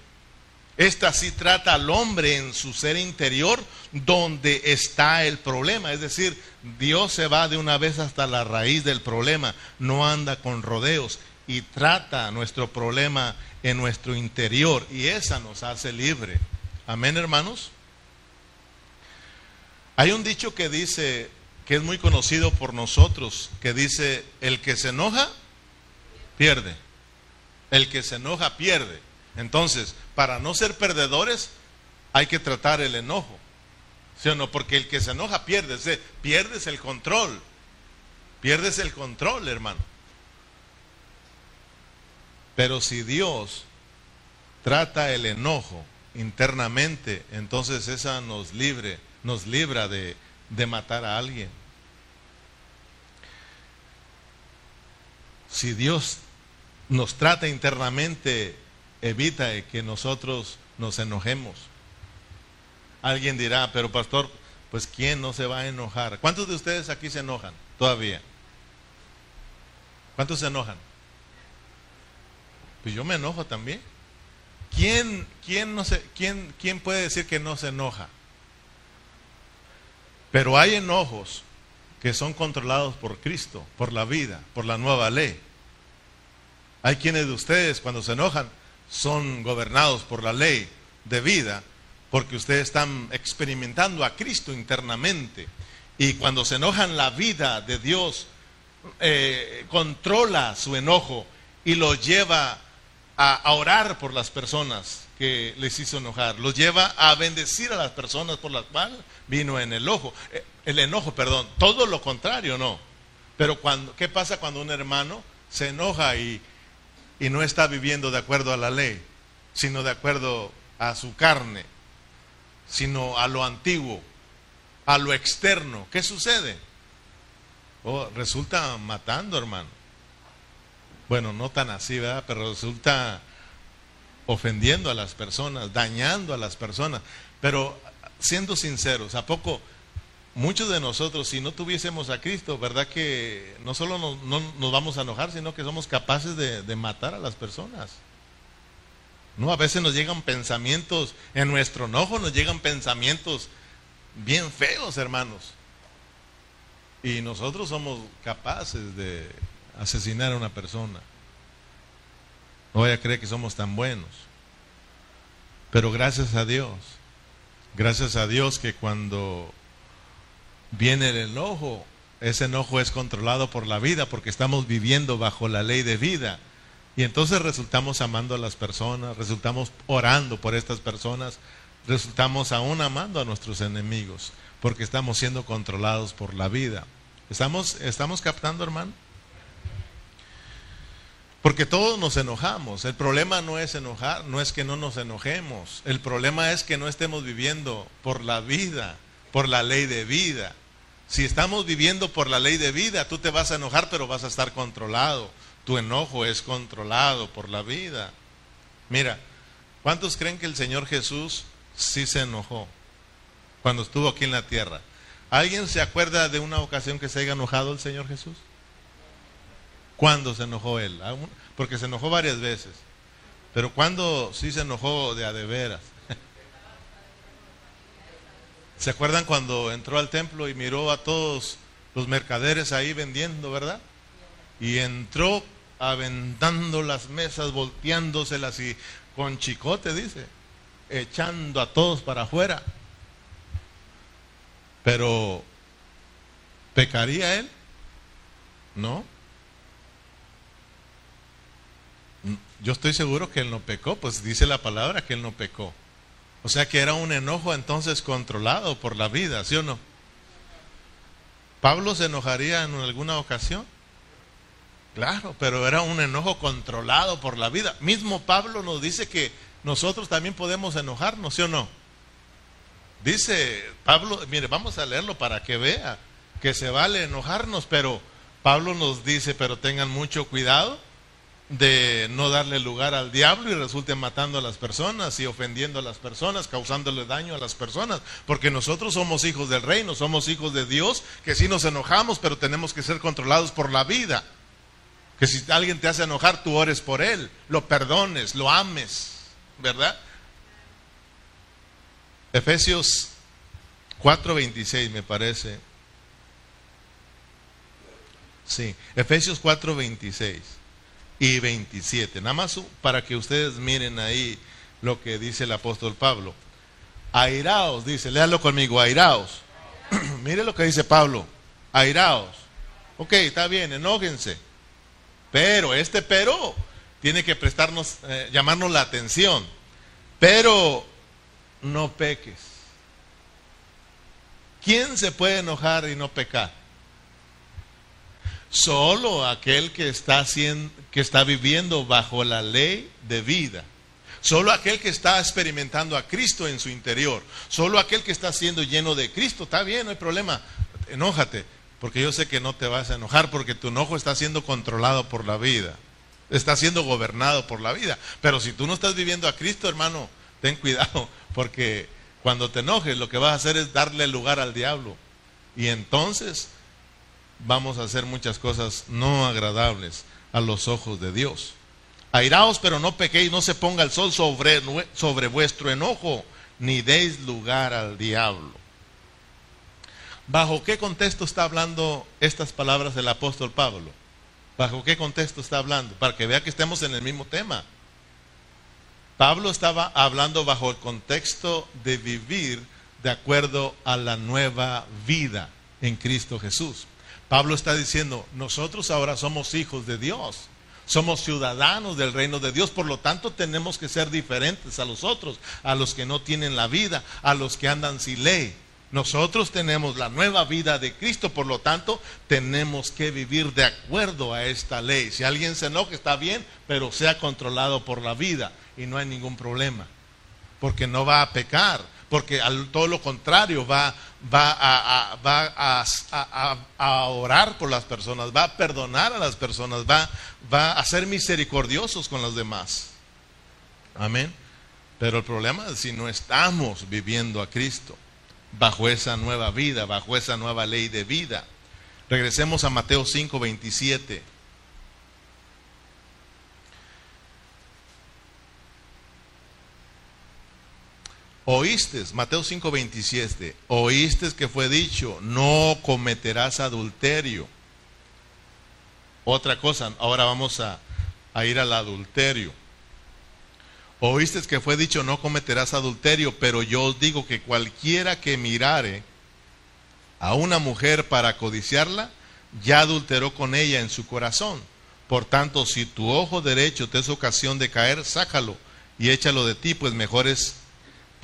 Esta sí trata al hombre en su ser interior donde está el problema. Es decir, Dios se va de una vez hasta la raíz del problema, no anda con rodeos y trata nuestro problema en nuestro interior y esa nos hace libre. Amén, hermanos. Hay un dicho que dice, que es muy conocido por nosotros, que dice, el que se enoja, pierde. El que se enoja, pierde. Entonces, para no ser perdedores, hay que tratar el enojo. ¿Sí o no? Porque el que se enoja pierde, pierdes el control. Pierdes el control, hermano. Pero si Dios trata el enojo internamente, entonces esa nos libre, nos libra de, de matar a alguien. Si Dios nos trata internamente evita que nosotros nos enojemos. Alguien dirá, pero pastor, pues ¿quién no se va a enojar? ¿Cuántos de ustedes aquí se enojan todavía? ¿Cuántos se enojan? Pues yo me enojo también. ¿Quién, quién, no se, quién, quién puede decir que no se enoja? Pero hay enojos que son controlados por Cristo, por la vida, por la nueva ley. Hay quienes de ustedes cuando se enojan son gobernados por la ley de vida, porque ustedes están experimentando a Cristo internamente. Y cuando se enojan, la vida de Dios eh, controla su enojo y lo lleva a, orar por las personas que les hizo enojar, los lleva a bendecir a las personas por las cuales vino en el ojo, eh, el enojo, perdón, todo lo contrario, no. Pero cuando, ¿qué pasa cuando un hermano se enoja y, y no está viviendo de acuerdo a la ley, sino de acuerdo a su carne, sino a lo antiguo, a lo externo. ¿Qué sucede? Oh, resulta matando, hermano. Bueno, no tan así, ¿verdad? Pero resulta ofendiendo a las personas, dañando a las personas. Pero siendo sinceros, ¿a poco muchos de nosotros, si no tuviésemos a Cristo, ¿verdad que no solo nos, no, nos vamos a enojar, sino que somos capaces de, de, matar a las personas? No, a veces nos llegan pensamientos, en nuestro enojo nos llegan pensamientos bien feos, hermanos. Y nosotros somos capaces de asesinar a una persona. No voy a creer que somos tan buenos. Pero gracias a Dios, gracias a Dios que cuando viene el enojo. Ese enojo es controlado por la vida porque estamos viviendo bajo la ley de vida. Y entonces resultamos amando a las personas, resultamos orando por estas personas, resultamos aún amando a nuestros enemigos porque estamos siendo controlados por la vida. ¿Estamos, estamos captando, hermano? Porque todos nos enojamos. El problema no es enojar, no es que no nos enojemos. El problema es que no estemos viviendo por la vida, por la ley de vida. Si estamos viviendo por la ley de vida, tú te vas a enojar, pero vas a estar controlado. Tu enojo es controlado por la vida. Mira, ¿cuántos creen que el Señor Jesús sí se enojó cuando estuvo aquí en la tierra? ¿Alguien se acuerda de una ocasión que se haya enojado el Señor Jesús? ¿Cuándo se enojó él? Porque se enojó varias veces. Pero ¿cuándo sí se enojó de a de veras? ¿Se acuerdan cuando entró al templo y miró a todos los mercaderes ahí vendiendo, verdad? Y entró aventando las mesas, volteándoselas y con chicote, dice, echando a todos para afuera. Pero, ¿pecaría él? No. Yo estoy seguro que él no pecó, pues dice la palabra que él no pecó. O sea que era un enojo entonces controlado por la vida, ¿sí o no? ¿Pablo se enojaría en alguna ocasión? Claro, pero era un enojo controlado por la vida. Mismo Pablo nos dice que nosotros también podemos enojarnos, ¿sí o no? Dice Pablo, mire, vamos a leerlo para que vea que se vale enojarnos, pero Pablo nos dice, pero tengan mucho cuidado de no darle lugar al diablo y resulten matando a las personas y ofendiendo a las personas, causándole daño a las personas, porque nosotros somos hijos del reino, somos hijos de Dios, que sí nos enojamos, pero tenemos que ser controlados por la vida. Que si alguien te hace enojar, tú ores por él, lo perdones, lo ames, ¿verdad? Efesios 4:26 me parece. Sí, Efesios 4:26 y 27. Nada más para que ustedes miren ahí lo que dice el apóstol Pablo. Airaos, dice, léalo conmigo, airaos. Mire lo que dice Pablo, airaos. Ok, está bien, enójense. Pero este pero tiene que prestarnos, eh, llamarnos la atención. Pero no peques. ¿Quién se puede enojar y no pecar? Solo aquel que está, haciendo, que está viviendo bajo la ley de vida. Solo aquel que está experimentando a Cristo en su interior. Solo aquel que está siendo lleno de Cristo. Está bien, no hay problema. Enójate. Porque yo sé que no te vas a enojar porque tu enojo está siendo controlado por la vida. Está siendo gobernado por la vida. Pero si tú no estás viviendo a Cristo, hermano, ten cuidado porque cuando te enojes lo que vas a hacer es darle lugar al diablo. Y entonces vamos a hacer muchas cosas no agradables a los ojos de Dios. Airaos, pero no pequéis, no se ponga el sol sobre, sobre vuestro enojo, ni deis lugar al diablo. ¿Bajo qué contexto está hablando estas palabras del apóstol Pablo? ¿Bajo qué contexto está hablando? Para que vea que estemos en el mismo tema. Pablo estaba hablando bajo el contexto de vivir de acuerdo a la nueva vida en Cristo Jesús. Pablo está diciendo, nosotros ahora somos hijos de Dios, somos ciudadanos del reino de Dios, por lo tanto tenemos que ser diferentes a los otros, a los que no tienen la vida, a los que andan sin ley. Nosotros tenemos la nueva vida de Cristo, por lo tanto, tenemos que vivir de acuerdo a esta ley. Si alguien se enoja, está bien, pero sea controlado por la vida y no hay ningún problema. Porque no va a pecar, porque al todo lo contrario, va, a, orar por las personas, va a perdonar a las personas, va, va a ser misericordiosos con los demás. Amén. Pero el problema es si no estamos viviendo a Cristo bajo esa nueva vida, bajo esa nueva ley de vida. Regresemos a Mateo 5, 27. Oíste, Mateo 5, 27, oíste que fue dicho, no cometerás adulterio. Otra cosa, ahora vamos a, a ir al adulterio. Oíste que fue dicho, no cometerás adulterio, pero yo os digo que cualquiera que mirare a una mujer para codiciarla, ya adulteró con ella en su corazón. Por tanto, si tu ojo derecho te es ocasión de caer, sácalo y échalo de ti, pues mejor es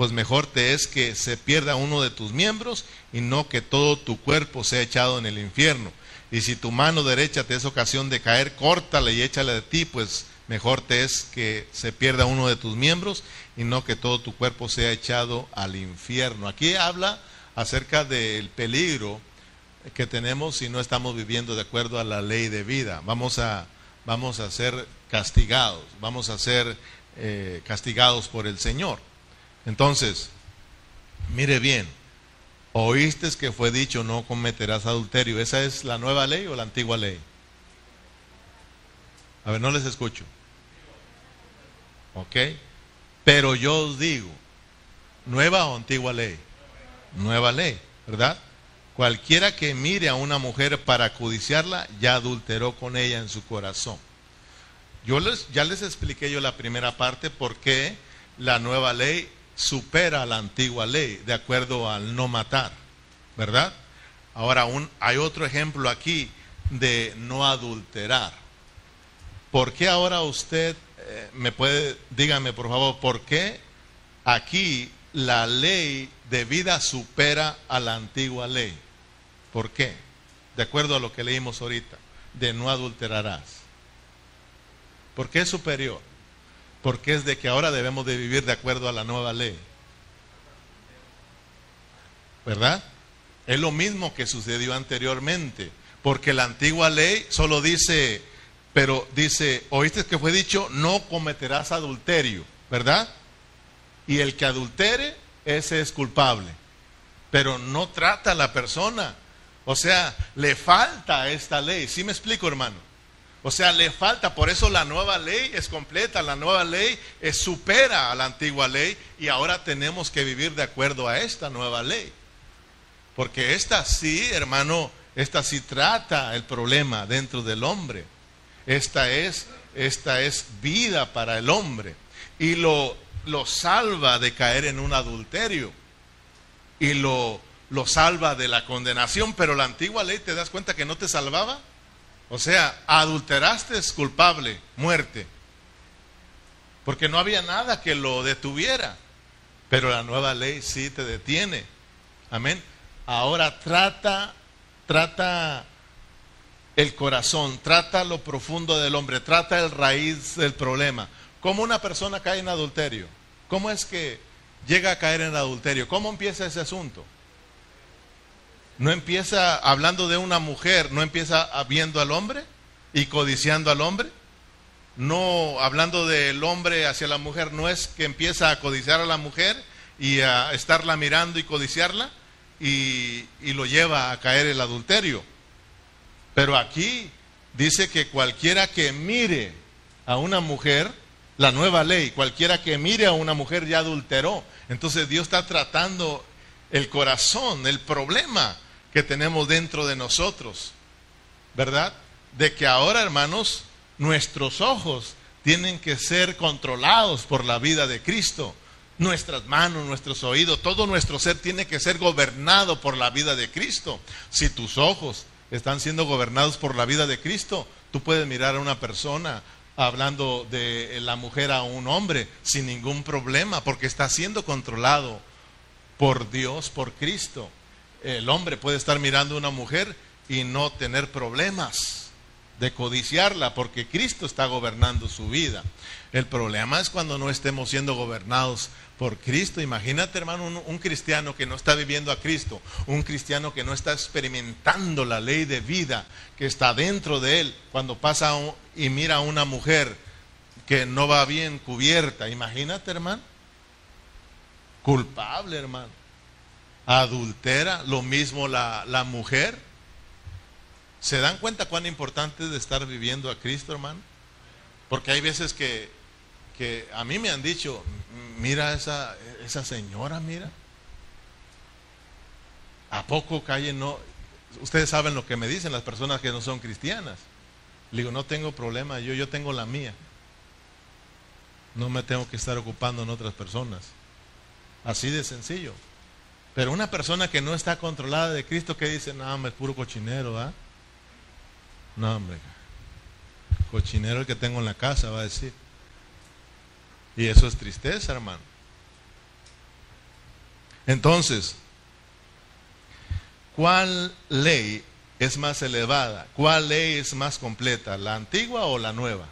pues mejor te es que se pierda uno de tus miembros y no que todo tu cuerpo sea echado en el infierno. Y si tu mano derecha te es ocasión de caer, córtala y échala de ti, pues mejor te es que se pierda uno de tus miembros y no que todo tu cuerpo sea echado al infierno. Aquí habla acerca del peligro que tenemos si no estamos viviendo de acuerdo a la ley de vida. Vamos a, vamos a ser castigados, vamos a ser eh, castigados por el Señor. Entonces, mire bien, oíste que fue dicho no cometerás adulterio. ¿Esa es la nueva ley o la antigua ley? A ver, no les escucho. ¿Ok? Pero yo os digo, nueva o antigua ley. Nueva ley, ¿verdad? Cualquiera que mire a una mujer para codiciarla, ya adulteró con ella en su corazón. Yo les, ya les expliqué yo la primera parte por qué la nueva ley supera la antigua ley de acuerdo al no matar, ¿verdad? Ahora un, hay otro ejemplo aquí de no adulterar. ¿Por qué ahora usted eh, me puede, dígame por favor, ¿por qué aquí la ley de vida supera a la antigua ley? ¿Por qué? De acuerdo a lo que leímos ahorita, de no adulterarás. ¿Por qué es superior? Porque es de que ahora debemos de vivir de acuerdo a la nueva ley. ¿Verdad? Es lo mismo que sucedió anteriormente, porque la antigua ley solo dice pero dice, oíste que fue dicho, no cometerás adulterio, ¿verdad? Y el que adultere, ese es culpable. Pero no trata a la persona. O sea, le falta esta ley. ¿Sí me explico, hermano? O sea, le falta, por eso la nueva ley es completa, la nueva ley supera a la antigua ley y ahora tenemos que vivir de acuerdo a esta nueva ley. Porque esta sí, hermano, esta sí trata el problema dentro del hombre. Esta es, esta es vida para el hombre y lo, lo salva de caer en un adulterio y lo, lo salva de la condenación, pero la antigua ley te das cuenta que no te salvaba. O sea, adulteraste es culpable, muerte. Porque no había nada que lo detuviera. Pero la nueva ley sí te detiene. Amén. Ahora trata, trata el corazón, trata lo profundo del hombre, trata el raíz del problema. ¿Cómo una persona cae en adulterio? ¿Cómo es que llega a caer en adulterio? ¿Cómo empieza ese asunto? No empieza hablando de una mujer, no empieza viendo al hombre y codiciando al hombre. No hablando del hombre hacia la mujer, no es que empieza a codiciar a la mujer y a estarla mirando y codiciarla y, y lo lleva a caer el adulterio. Pero aquí dice que cualquiera que mire a una mujer, la nueva ley, cualquiera que mire a una mujer ya adulteró. Entonces Dios está tratando el corazón, el problema que tenemos dentro de nosotros, ¿verdad? De que ahora, hermanos, nuestros ojos tienen que ser controlados por la vida de Cristo. Nuestras manos, nuestros oídos, todo nuestro ser tiene que ser gobernado por la vida de Cristo. Si tus ojos están siendo gobernados por la vida de Cristo, tú puedes mirar a una persona hablando de la mujer a un hombre sin ningún problema, porque está siendo controlado por Dios, por Cristo el hombre puede estar mirando a una mujer y no tener problemas de codiciarla porque Cristo está gobernando su vida. El problema es cuando no estemos siendo gobernados por Cristo. Imagínate, hermano, un, cristiano que no está viviendo a Cristo, un cristiano que no está experimentando la ley de vida que está dentro de él cuando pasa y mira a una mujer que no va bien cubierta. Imagínate, hermano. Culpable, hermano adultera, lo mismo la, la mujer. ¿Se dan cuenta cuán importante es estar viviendo a Cristo, hermano? Porque hay veces que, que a mí me han dicho, mira esa, esa señora, mira. ¿A poco calle no? Ustedes saben lo que me dicen las personas que no son cristianas. Le digo, no tengo problema, yo, yo tengo la mía. No me tengo que estar ocupando en otras personas. Así de sencillo. Pero una persona que no está controlada de Cristo, que dice, no, hombre, es puro cochinero, ¿ah? No, hombre, cochinero el que tengo en la casa, va a decir. Y eso es tristeza, hermano. Entonces, ¿cuál ley es más elevada? ¿Cuál ley es más completa? ¿La antigua o la nueva?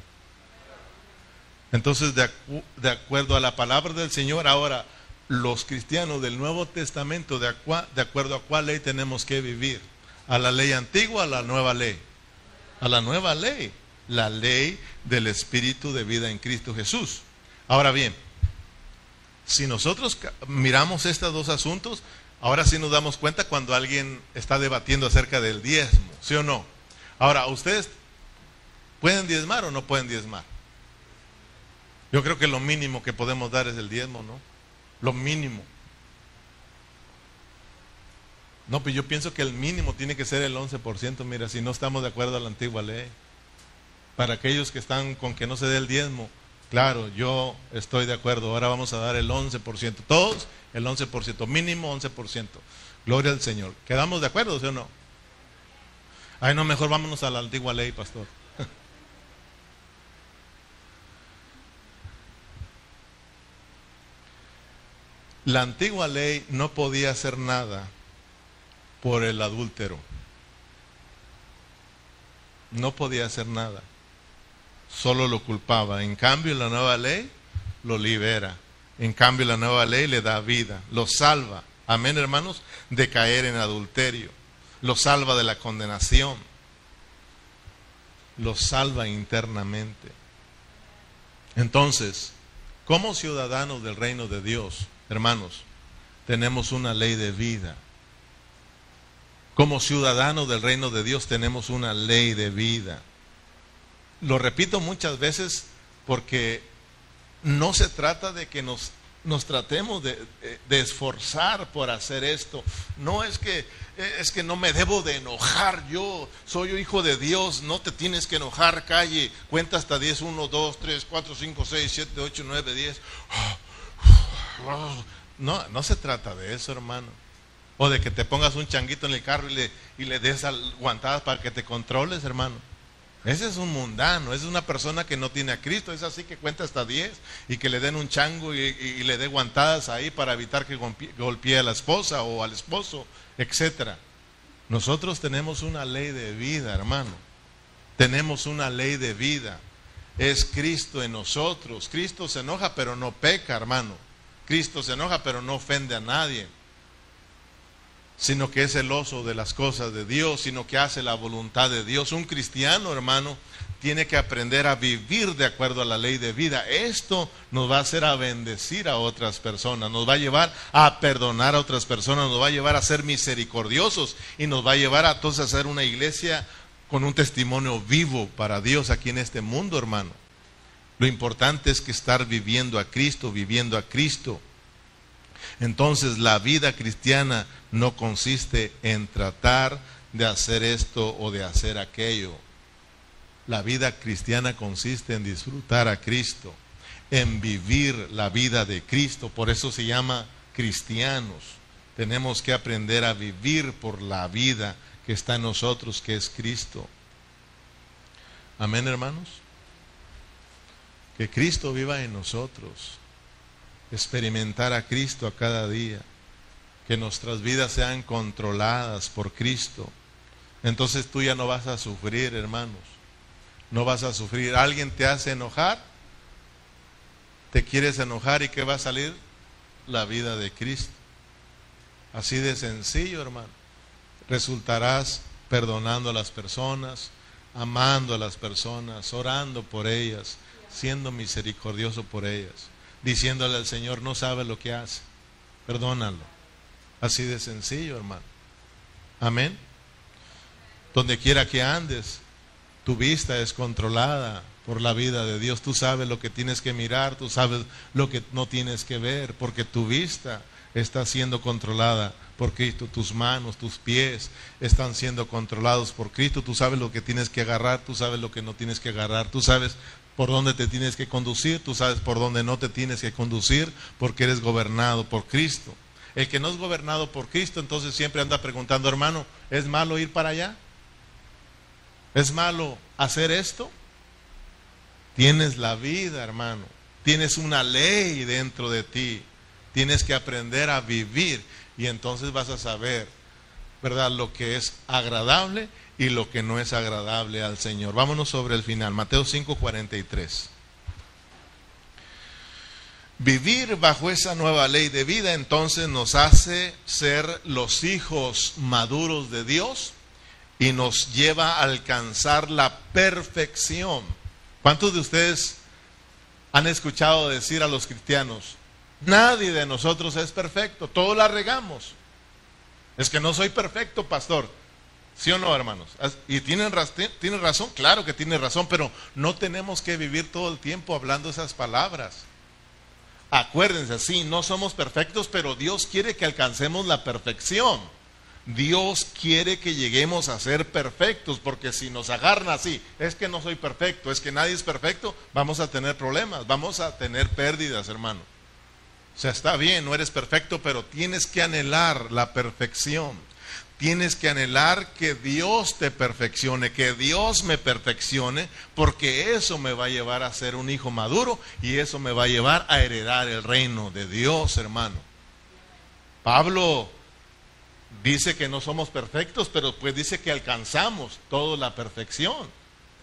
Entonces, de, de acuerdo a la palabra del Señor, ahora los cristianos del Nuevo Testamento de, de acuerdo a cuál ley tenemos que vivir. ¿A la ley antigua a la nueva ley? A la nueva ley, la ley del Espíritu de vida en Cristo Jesús. Ahora bien, si nosotros miramos estos dos asuntos, ahora sí nos damos cuenta cuando alguien está debatiendo acerca del diezmo, ¿sí o no? Ahora, ¿ustedes pueden diezmar o no pueden diezmar? Yo creo que lo mínimo que podemos dar es el diezmo, ¿no? Lo mínimo. No, pues yo pienso que el mínimo tiene que ser el 11%, mira, si no estamos de acuerdo a la antigua ley. Para aquellos que están con que no se dé el diezmo, claro, yo estoy de acuerdo, ahora vamos a dar el 11%, todos el 11%, mínimo 11%. Gloria al Señor. ¿Quedamos de acuerdo, sí o no? Ay, no, mejor vámonos a la antigua ley, pastor. La antigua ley no podía hacer nada por el adúltero. No podía hacer nada. Solo lo culpaba. En cambio, la nueva ley lo libera. En cambio, la nueva ley le da vida, lo salva. Amén, hermanos, de caer en adulterio. Lo salva de la condenación. Lo salva internamente. Entonces, como ciudadanos del reino de Dios, Hermanos, tenemos una ley de vida. Como ciudadanos del reino de Dios tenemos una ley de vida. lo repito muchas veces porque no se trata de que nos, nos tratemos de, de, esforzar por hacer esto. No es que, es que no me debo de enojar. Yo soy hijo de Dios. No te tienes que enojar. Calle. Cuenta hasta 10. 1, 2, 3, 4, 5, 6, 7, 8, 9, 10. No, no se trata de eso, hermano. O de que te pongas un changuito en el carro y le, y le des aguantadas para que te controles, hermano. Ese es un mundano, es una persona que no tiene a Cristo, es así que cuenta hasta 10 y que le den un chango y, le dé guantadas ahí para evitar que golpee a la esposa o al esposo, etc. Nosotros tenemos una ley de vida, hermano. Tenemos una ley de vida. Es Cristo en nosotros. Cristo se enoja pero no peca, hermano. Cristo se enoja pero no ofende a nadie sino que es celoso de las cosas de Dios, sino que hace la voluntad de Dios. Un cristiano, hermano, tiene que aprender a vivir de acuerdo a la ley de vida. Esto nos va a hacer a bendecir a otras personas, nos va a llevar a perdonar a otras personas, nos va a llevar a ser misericordiosos y nos va a llevar a entonces a ser una iglesia con un testimonio vivo para Dios aquí en este mundo, hermano. Lo importante es que estar viviendo a Cristo, viviendo a Cristo. Entonces la vida cristiana no consiste en tratar de hacer esto o de hacer aquello. La vida cristiana consiste en disfrutar a Cristo, en vivir la vida de Cristo. Por eso se llama cristianos. Tenemos que aprender a vivir por la vida que está en nosotros, que es Cristo. Amén, hermanos. Que Cristo viva en nosotros experimentar a Cristo a cada día, que nuestras vidas sean controladas por Cristo. Entonces tú ya no vas a sufrir, hermanos. No vas a sufrir. Alguien te hace enojar, te quieres enojar y ¿qué va a salir? La vida de Cristo. Así de sencillo, hermano. Resultarás perdonando a las personas, amando a las personas, orando por ellas, siendo misericordioso por ellas diciéndole al Señor, no sabe lo que hace, perdónalo. Así de sencillo, hermano. Amén. Donde quiera que andes, tu vista es controlada por la vida de Dios. Tú sabes lo que tienes que mirar, tú sabes lo que no tienes que ver, porque tu vista está siendo controlada por Cristo. Tus manos, tus pies están siendo controlados por Cristo. Tú sabes lo que tienes que agarrar, tú sabes lo que no tienes que agarrar. Tú sabes por dónde te tienes que conducir, tú sabes por dónde no te tienes que conducir porque eres gobernado por Cristo. El que no es gobernado por Cristo entonces siempre anda preguntando, hermano, ¿es malo ir para allá? ¿Es malo hacer esto? Tienes la vida, hermano. Tienes una ley dentro de ti. Tienes que aprender a vivir y entonces vas a saber, ¿verdad? Lo que es agradable y lo que no es agradable al Señor. Vámonos sobre el final, Mateo 5:43. Vivir bajo esa nueva ley de vida entonces nos hace ser los hijos maduros de Dios y nos lleva a alcanzar la perfección. ¿Cuántos de ustedes han escuchado decir a los cristianos, nadie de nosotros es perfecto, todos la regamos? Es que no soy perfecto, pastor. ¿Sí o no, hermanos? Y tienen, tienen razón, claro que tienen razón, pero no tenemos que vivir todo el tiempo hablando esas palabras. Acuérdense, sí, no somos perfectos, pero Dios quiere que alcancemos la perfección. Dios quiere que lleguemos a ser perfectos, porque si nos agarran así, es que no soy perfecto, es que nadie es perfecto, vamos a tener problemas, vamos a tener pérdidas, hermano. O sea, está bien, no eres perfecto, pero tienes que anhelar la perfección. Tienes que anhelar que Dios te perfeccione, que Dios me perfeccione, porque eso me va a llevar a ser un hijo maduro y eso me va a llevar a heredar el reino de Dios, hermano. Pablo dice que no somos perfectos, pero pues dice que alcanzamos toda la perfección.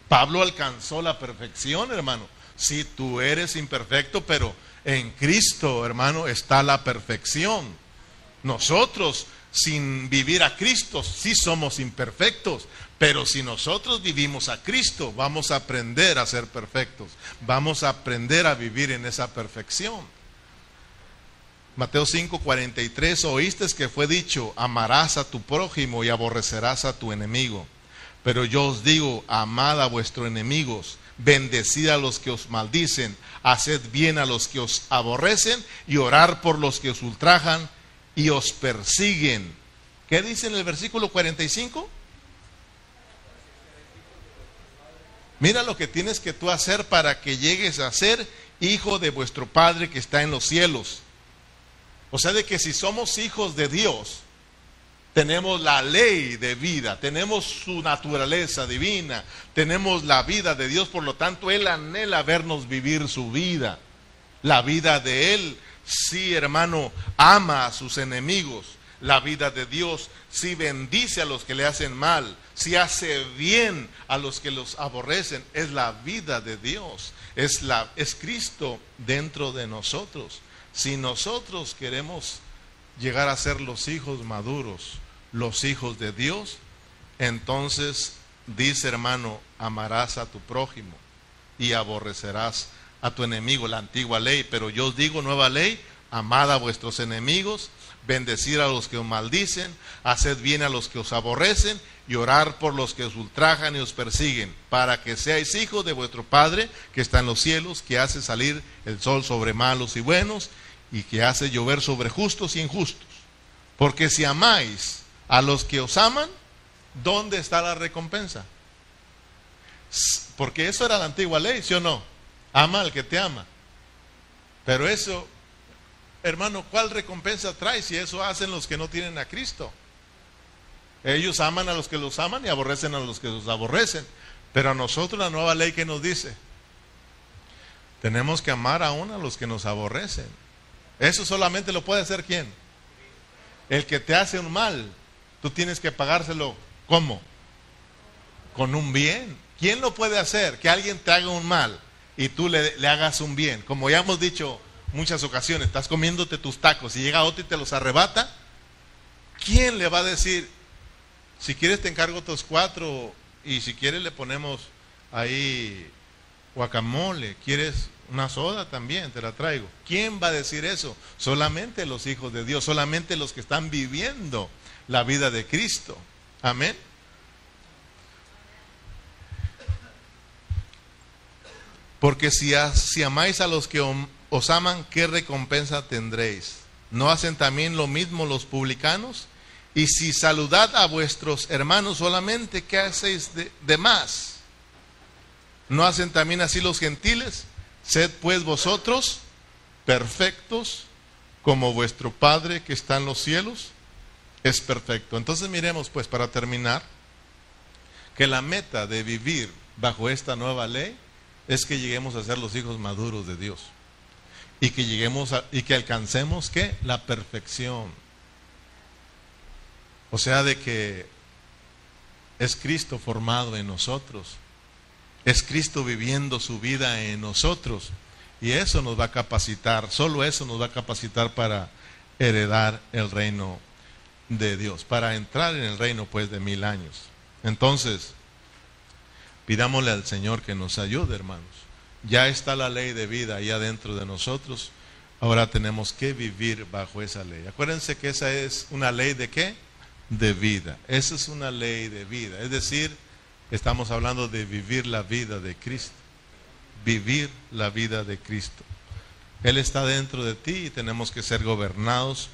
Pablo alcanzó la perfección, hermano. Si tú eres imperfecto, pero en Cristo, hermano, está la perfección. Nosotros sin vivir a Cristo, sí somos imperfectos, pero si nosotros vivimos a Cristo, vamos a aprender a ser perfectos, vamos a aprender a vivir en esa perfección. Mateo 5:43, oíste que fue dicho, amarás a tu prójimo y aborrecerás a tu enemigo. Pero yo os digo, amad a vuestros enemigos, bendecid a los que os maldicen, haced bien a los que os aborrecen y orar por los que os ultrajan y os persiguen. ¿Qué dice en el versículo 45? Mira lo que tienes que tú hacer para que llegues a ser hijo de vuestro Padre que está en los cielos. O sea, de que si somos hijos de Dios, tenemos la ley de vida, tenemos su naturaleza divina, tenemos la vida de Dios, por lo tanto Él anhela vernos vivir su vida, la vida de Él. Sí, hermano, ama a sus enemigos, la vida de Dios, sí bendice a los que le hacen mal, sí hace bien a los que los aborrecen, es la vida de Dios, es, la, es Cristo dentro de nosotros. Si nosotros queremos llegar a ser los hijos maduros, los hijos de Dios, entonces dice hermano, amarás a tu prójimo y aborrecerás a tu enemigo, la antigua ley, pero yo os digo nueva ley, amad a vuestros enemigos, bendecir a los que os maldicen, haced bien a los que os aborrecen y orar por los que os ultrajan y os persiguen, para que seáis hijos de vuestro Padre que está en los cielos, que hace salir el sol sobre malos y buenos y que hace llover sobre justos y injustos. Porque si amáis a los que os aman, ¿dónde está la recompensa? Porque eso era la antigua ley, ¿sí o no? Ama al que te ama. Pero eso, hermano, ¿cuál recompensa trae si eso hacen los que no tienen a Cristo? Ellos aman a los que los aman y aborrecen a los que los aborrecen. Pero a nosotros la nueva ley que nos dice, tenemos que amar aún a los que nos aborrecen. Eso solamente lo puede hacer quién? El que te hace un mal tú tienes que pagárselo ¿cómo? Con un bien. ¿Quién lo puede hacer? Que alguien te haga un mal y tú le, le hagas un bien. Como ya hemos dicho muchas ocasiones, estás comiéndote tus tacos y llega otro y te los arrebata. ¿Quién le va a decir, si quieres te encargo otros cuatro y si quieres le ponemos ahí guacamole, quieres una soda también, te la traigo. ¿Quién va a decir eso? Solamente los hijos de Dios, solamente los que están viviendo la vida de Cristo. Amén. Porque si, amáis a los que os aman, ¿qué recompensa tendréis? ¿No hacen también lo mismo los publicanos? Y si saludad a vuestros hermanos solamente, ¿qué hacéis de más? ¿No hacen también así los gentiles? Sed pues vosotros perfectos como vuestro Padre que está en los cielos es perfecto. Entonces miremos pues para terminar que la meta de vivir bajo esta nueva ley es que lleguemos a ser los hijos maduros de Dios y que lleguemos a, y que alcancemos que la perfección. O sea, de que es Cristo formado en nosotros. Es Cristo viviendo su vida en nosotros. Y eso nos va a capacitar, solo eso nos va a capacitar para heredar el reino de Dios, para entrar en el reino pues de mil años. Entonces, pidámosle al Señor que nos ayude, hermanos. Ya está la ley de vida ahí adentro de nosotros. Ahora tenemos que vivir bajo esa ley. Acuérdense que esa es una ley de qué? De vida. Esa es una ley de vida. Es decir, estamos hablando de vivir la vida de Cristo. Vivir la vida de Cristo. Él está dentro de ti y tenemos que ser gobernados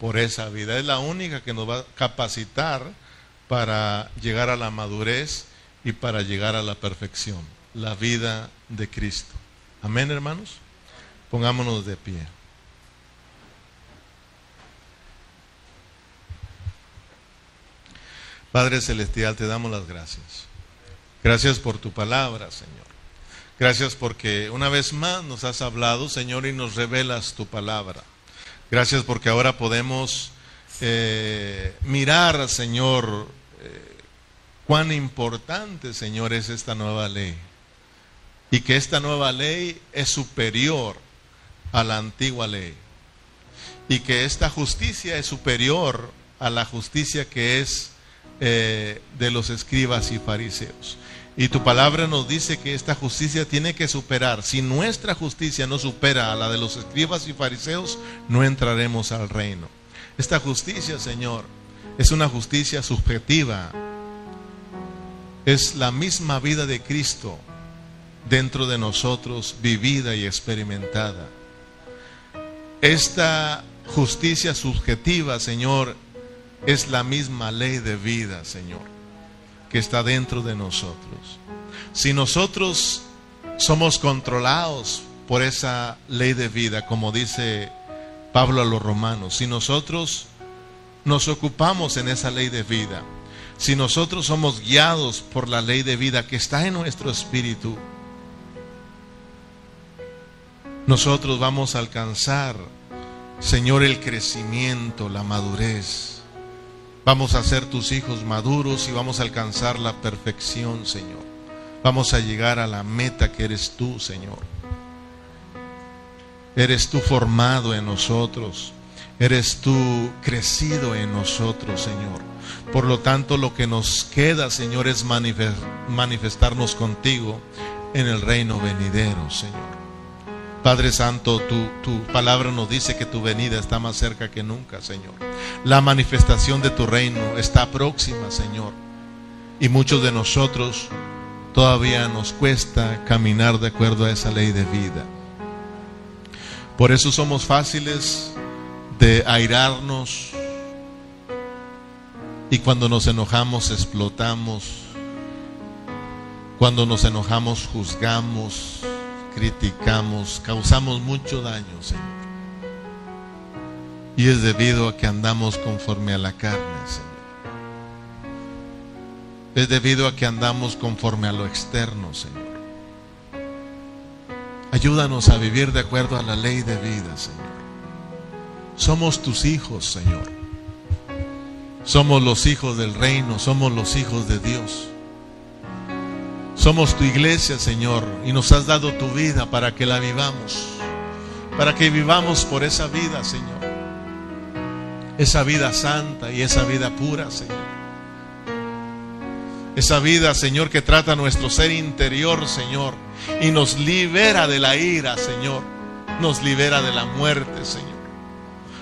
por esa vida. Es la única que nos va a capacitar para llegar a la madurez y para llegar a la perfección. La vida de Cristo. Amén, hermanos. Pongámonos de pie. Padre Celestial, te damos las gracias. Gracias por tu palabra, Señor. Gracias porque una vez más nos has hablado, Señor, y nos revelas tu palabra. Gracias porque ahora podemos eh, mirar, Señor, cuán importante, Señor, es esta nueva ley. Y que esta nueva ley es superior a la antigua ley. Y que esta justicia es superior a la justicia que es eh, de los escribas y fariseos. Y tu palabra nos dice que esta justicia tiene que superar. Si nuestra justicia no supera a la de los escribas y fariseos, no entraremos al reino. Esta justicia, Señor, es una justicia subjetiva. Es la misma vida de Cristo dentro de nosotros, vivida y experimentada. Esta justicia subjetiva, Señor, es la misma ley de vida, Señor, que está dentro de nosotros. Si nosotros somos controlados por esa ley de vida, como dice Pablo a los romanos, si nosotros nos ocupamos en esa ley de vida, si nosotros somos guiados por la ley de vida que está en nuestro espíritu, nosotros vamos a alcanzar, Señor, el crecimiento, la madurez. Vamos a ser tus hijos maduros y vamos a alcanzar la perfección, Señor. Vamos a llegar a la meta que eres tú, Señor. Eres tú formado en nosotros. Eres tú crecido en nosotros, Señor. Por lo tanto, lo que nos queda, Señor, es manifestarnos contigo en el reino venidero, Señor. Padre Santo, tu, tu, palabra nos dice que tu venida está más cerca que nunca, Señor. La manifestación de tu reino está próxima, Señor. Y muchos de nosotros todavía nos cuesta caminar de acuerdo a esa ley de vida. Por eso somos fáciles de airarnos y cuando nos enojamos explotamos. Cuando nos enojamos juzgamos, criticamos, causamos mucho daño, Señor. Y es debido a que andamos conforme a la carne, Señor. Es debido a que andamos conforme a lo externo, Señor. Ayúdanos a vivir de acuerdo a la ley de vida, Señor. Somos tus hijos, Señor. Somos los hijos del reino, somos los hijos de Dios. Somos tu iglesia, Señor, y nos has dado tu vida para que la vivamos, para que vivamos por esa vida, Señor. Esa vida santa y esa vida pura, Señor. Esa vida, Señor, que trata nuestro ser interior, Señor, y nos libera de la ira, Señor. Nos libera de la muerte, Señor.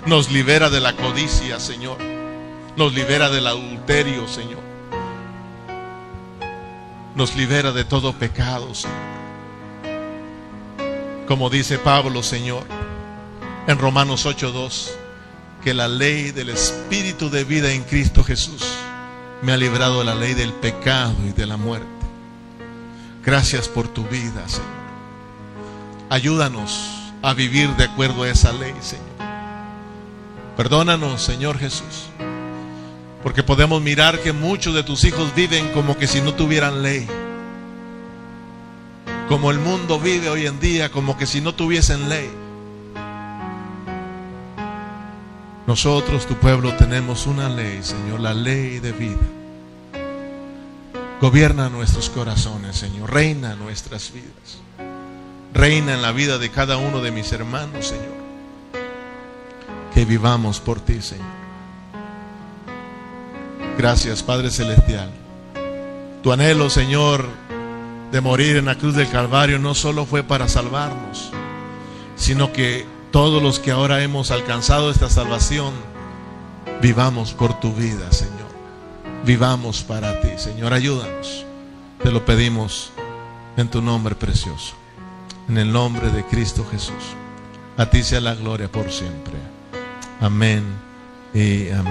Nos libera de la codicia, Señor. Nos libera del adulterio, Señor nos libera de todo pecado, Señor. Como dice Pablo, Señor, en Romanos 8:2, que la ley del Espíritu de vida en Cristo Jesús me ha librado de la ley del pecado y de la muerte. Gracias por tu vida, Señor. Ayúdanos a vivir de acuerdo a esa ley, Señor. Perdónanos, Señor Jesús porque podemos mirar que muchos de tus hijos viven como que si no tuvieran ley. Como el mundo vive hoy en día, como que si no tuviesen ley. Nosotros, tu pueblo, tenemos una ley, Señor, la ley de vida. Gobierna nuestros corazones, Señor. Reina nuestras vidas. Reina en la vida de cada uno de mis hermanos, Señor. Que vivamos por ti, Señor. Gracias, Padre Celestial. Tu anhelo, Señor, de morir en la cruz del Calvario no solo fue para salvarnos, sino que todos los que ahora hemos alcanzado esta salvación, vivamos por tu vida, Señor. Vivamos para ti, Señor. Ayúdanos. Te lo pedimos en tu nombre precioso. En el nombre de Cristo Jesús. A ti sea la gloria por siempre. Amén y amén.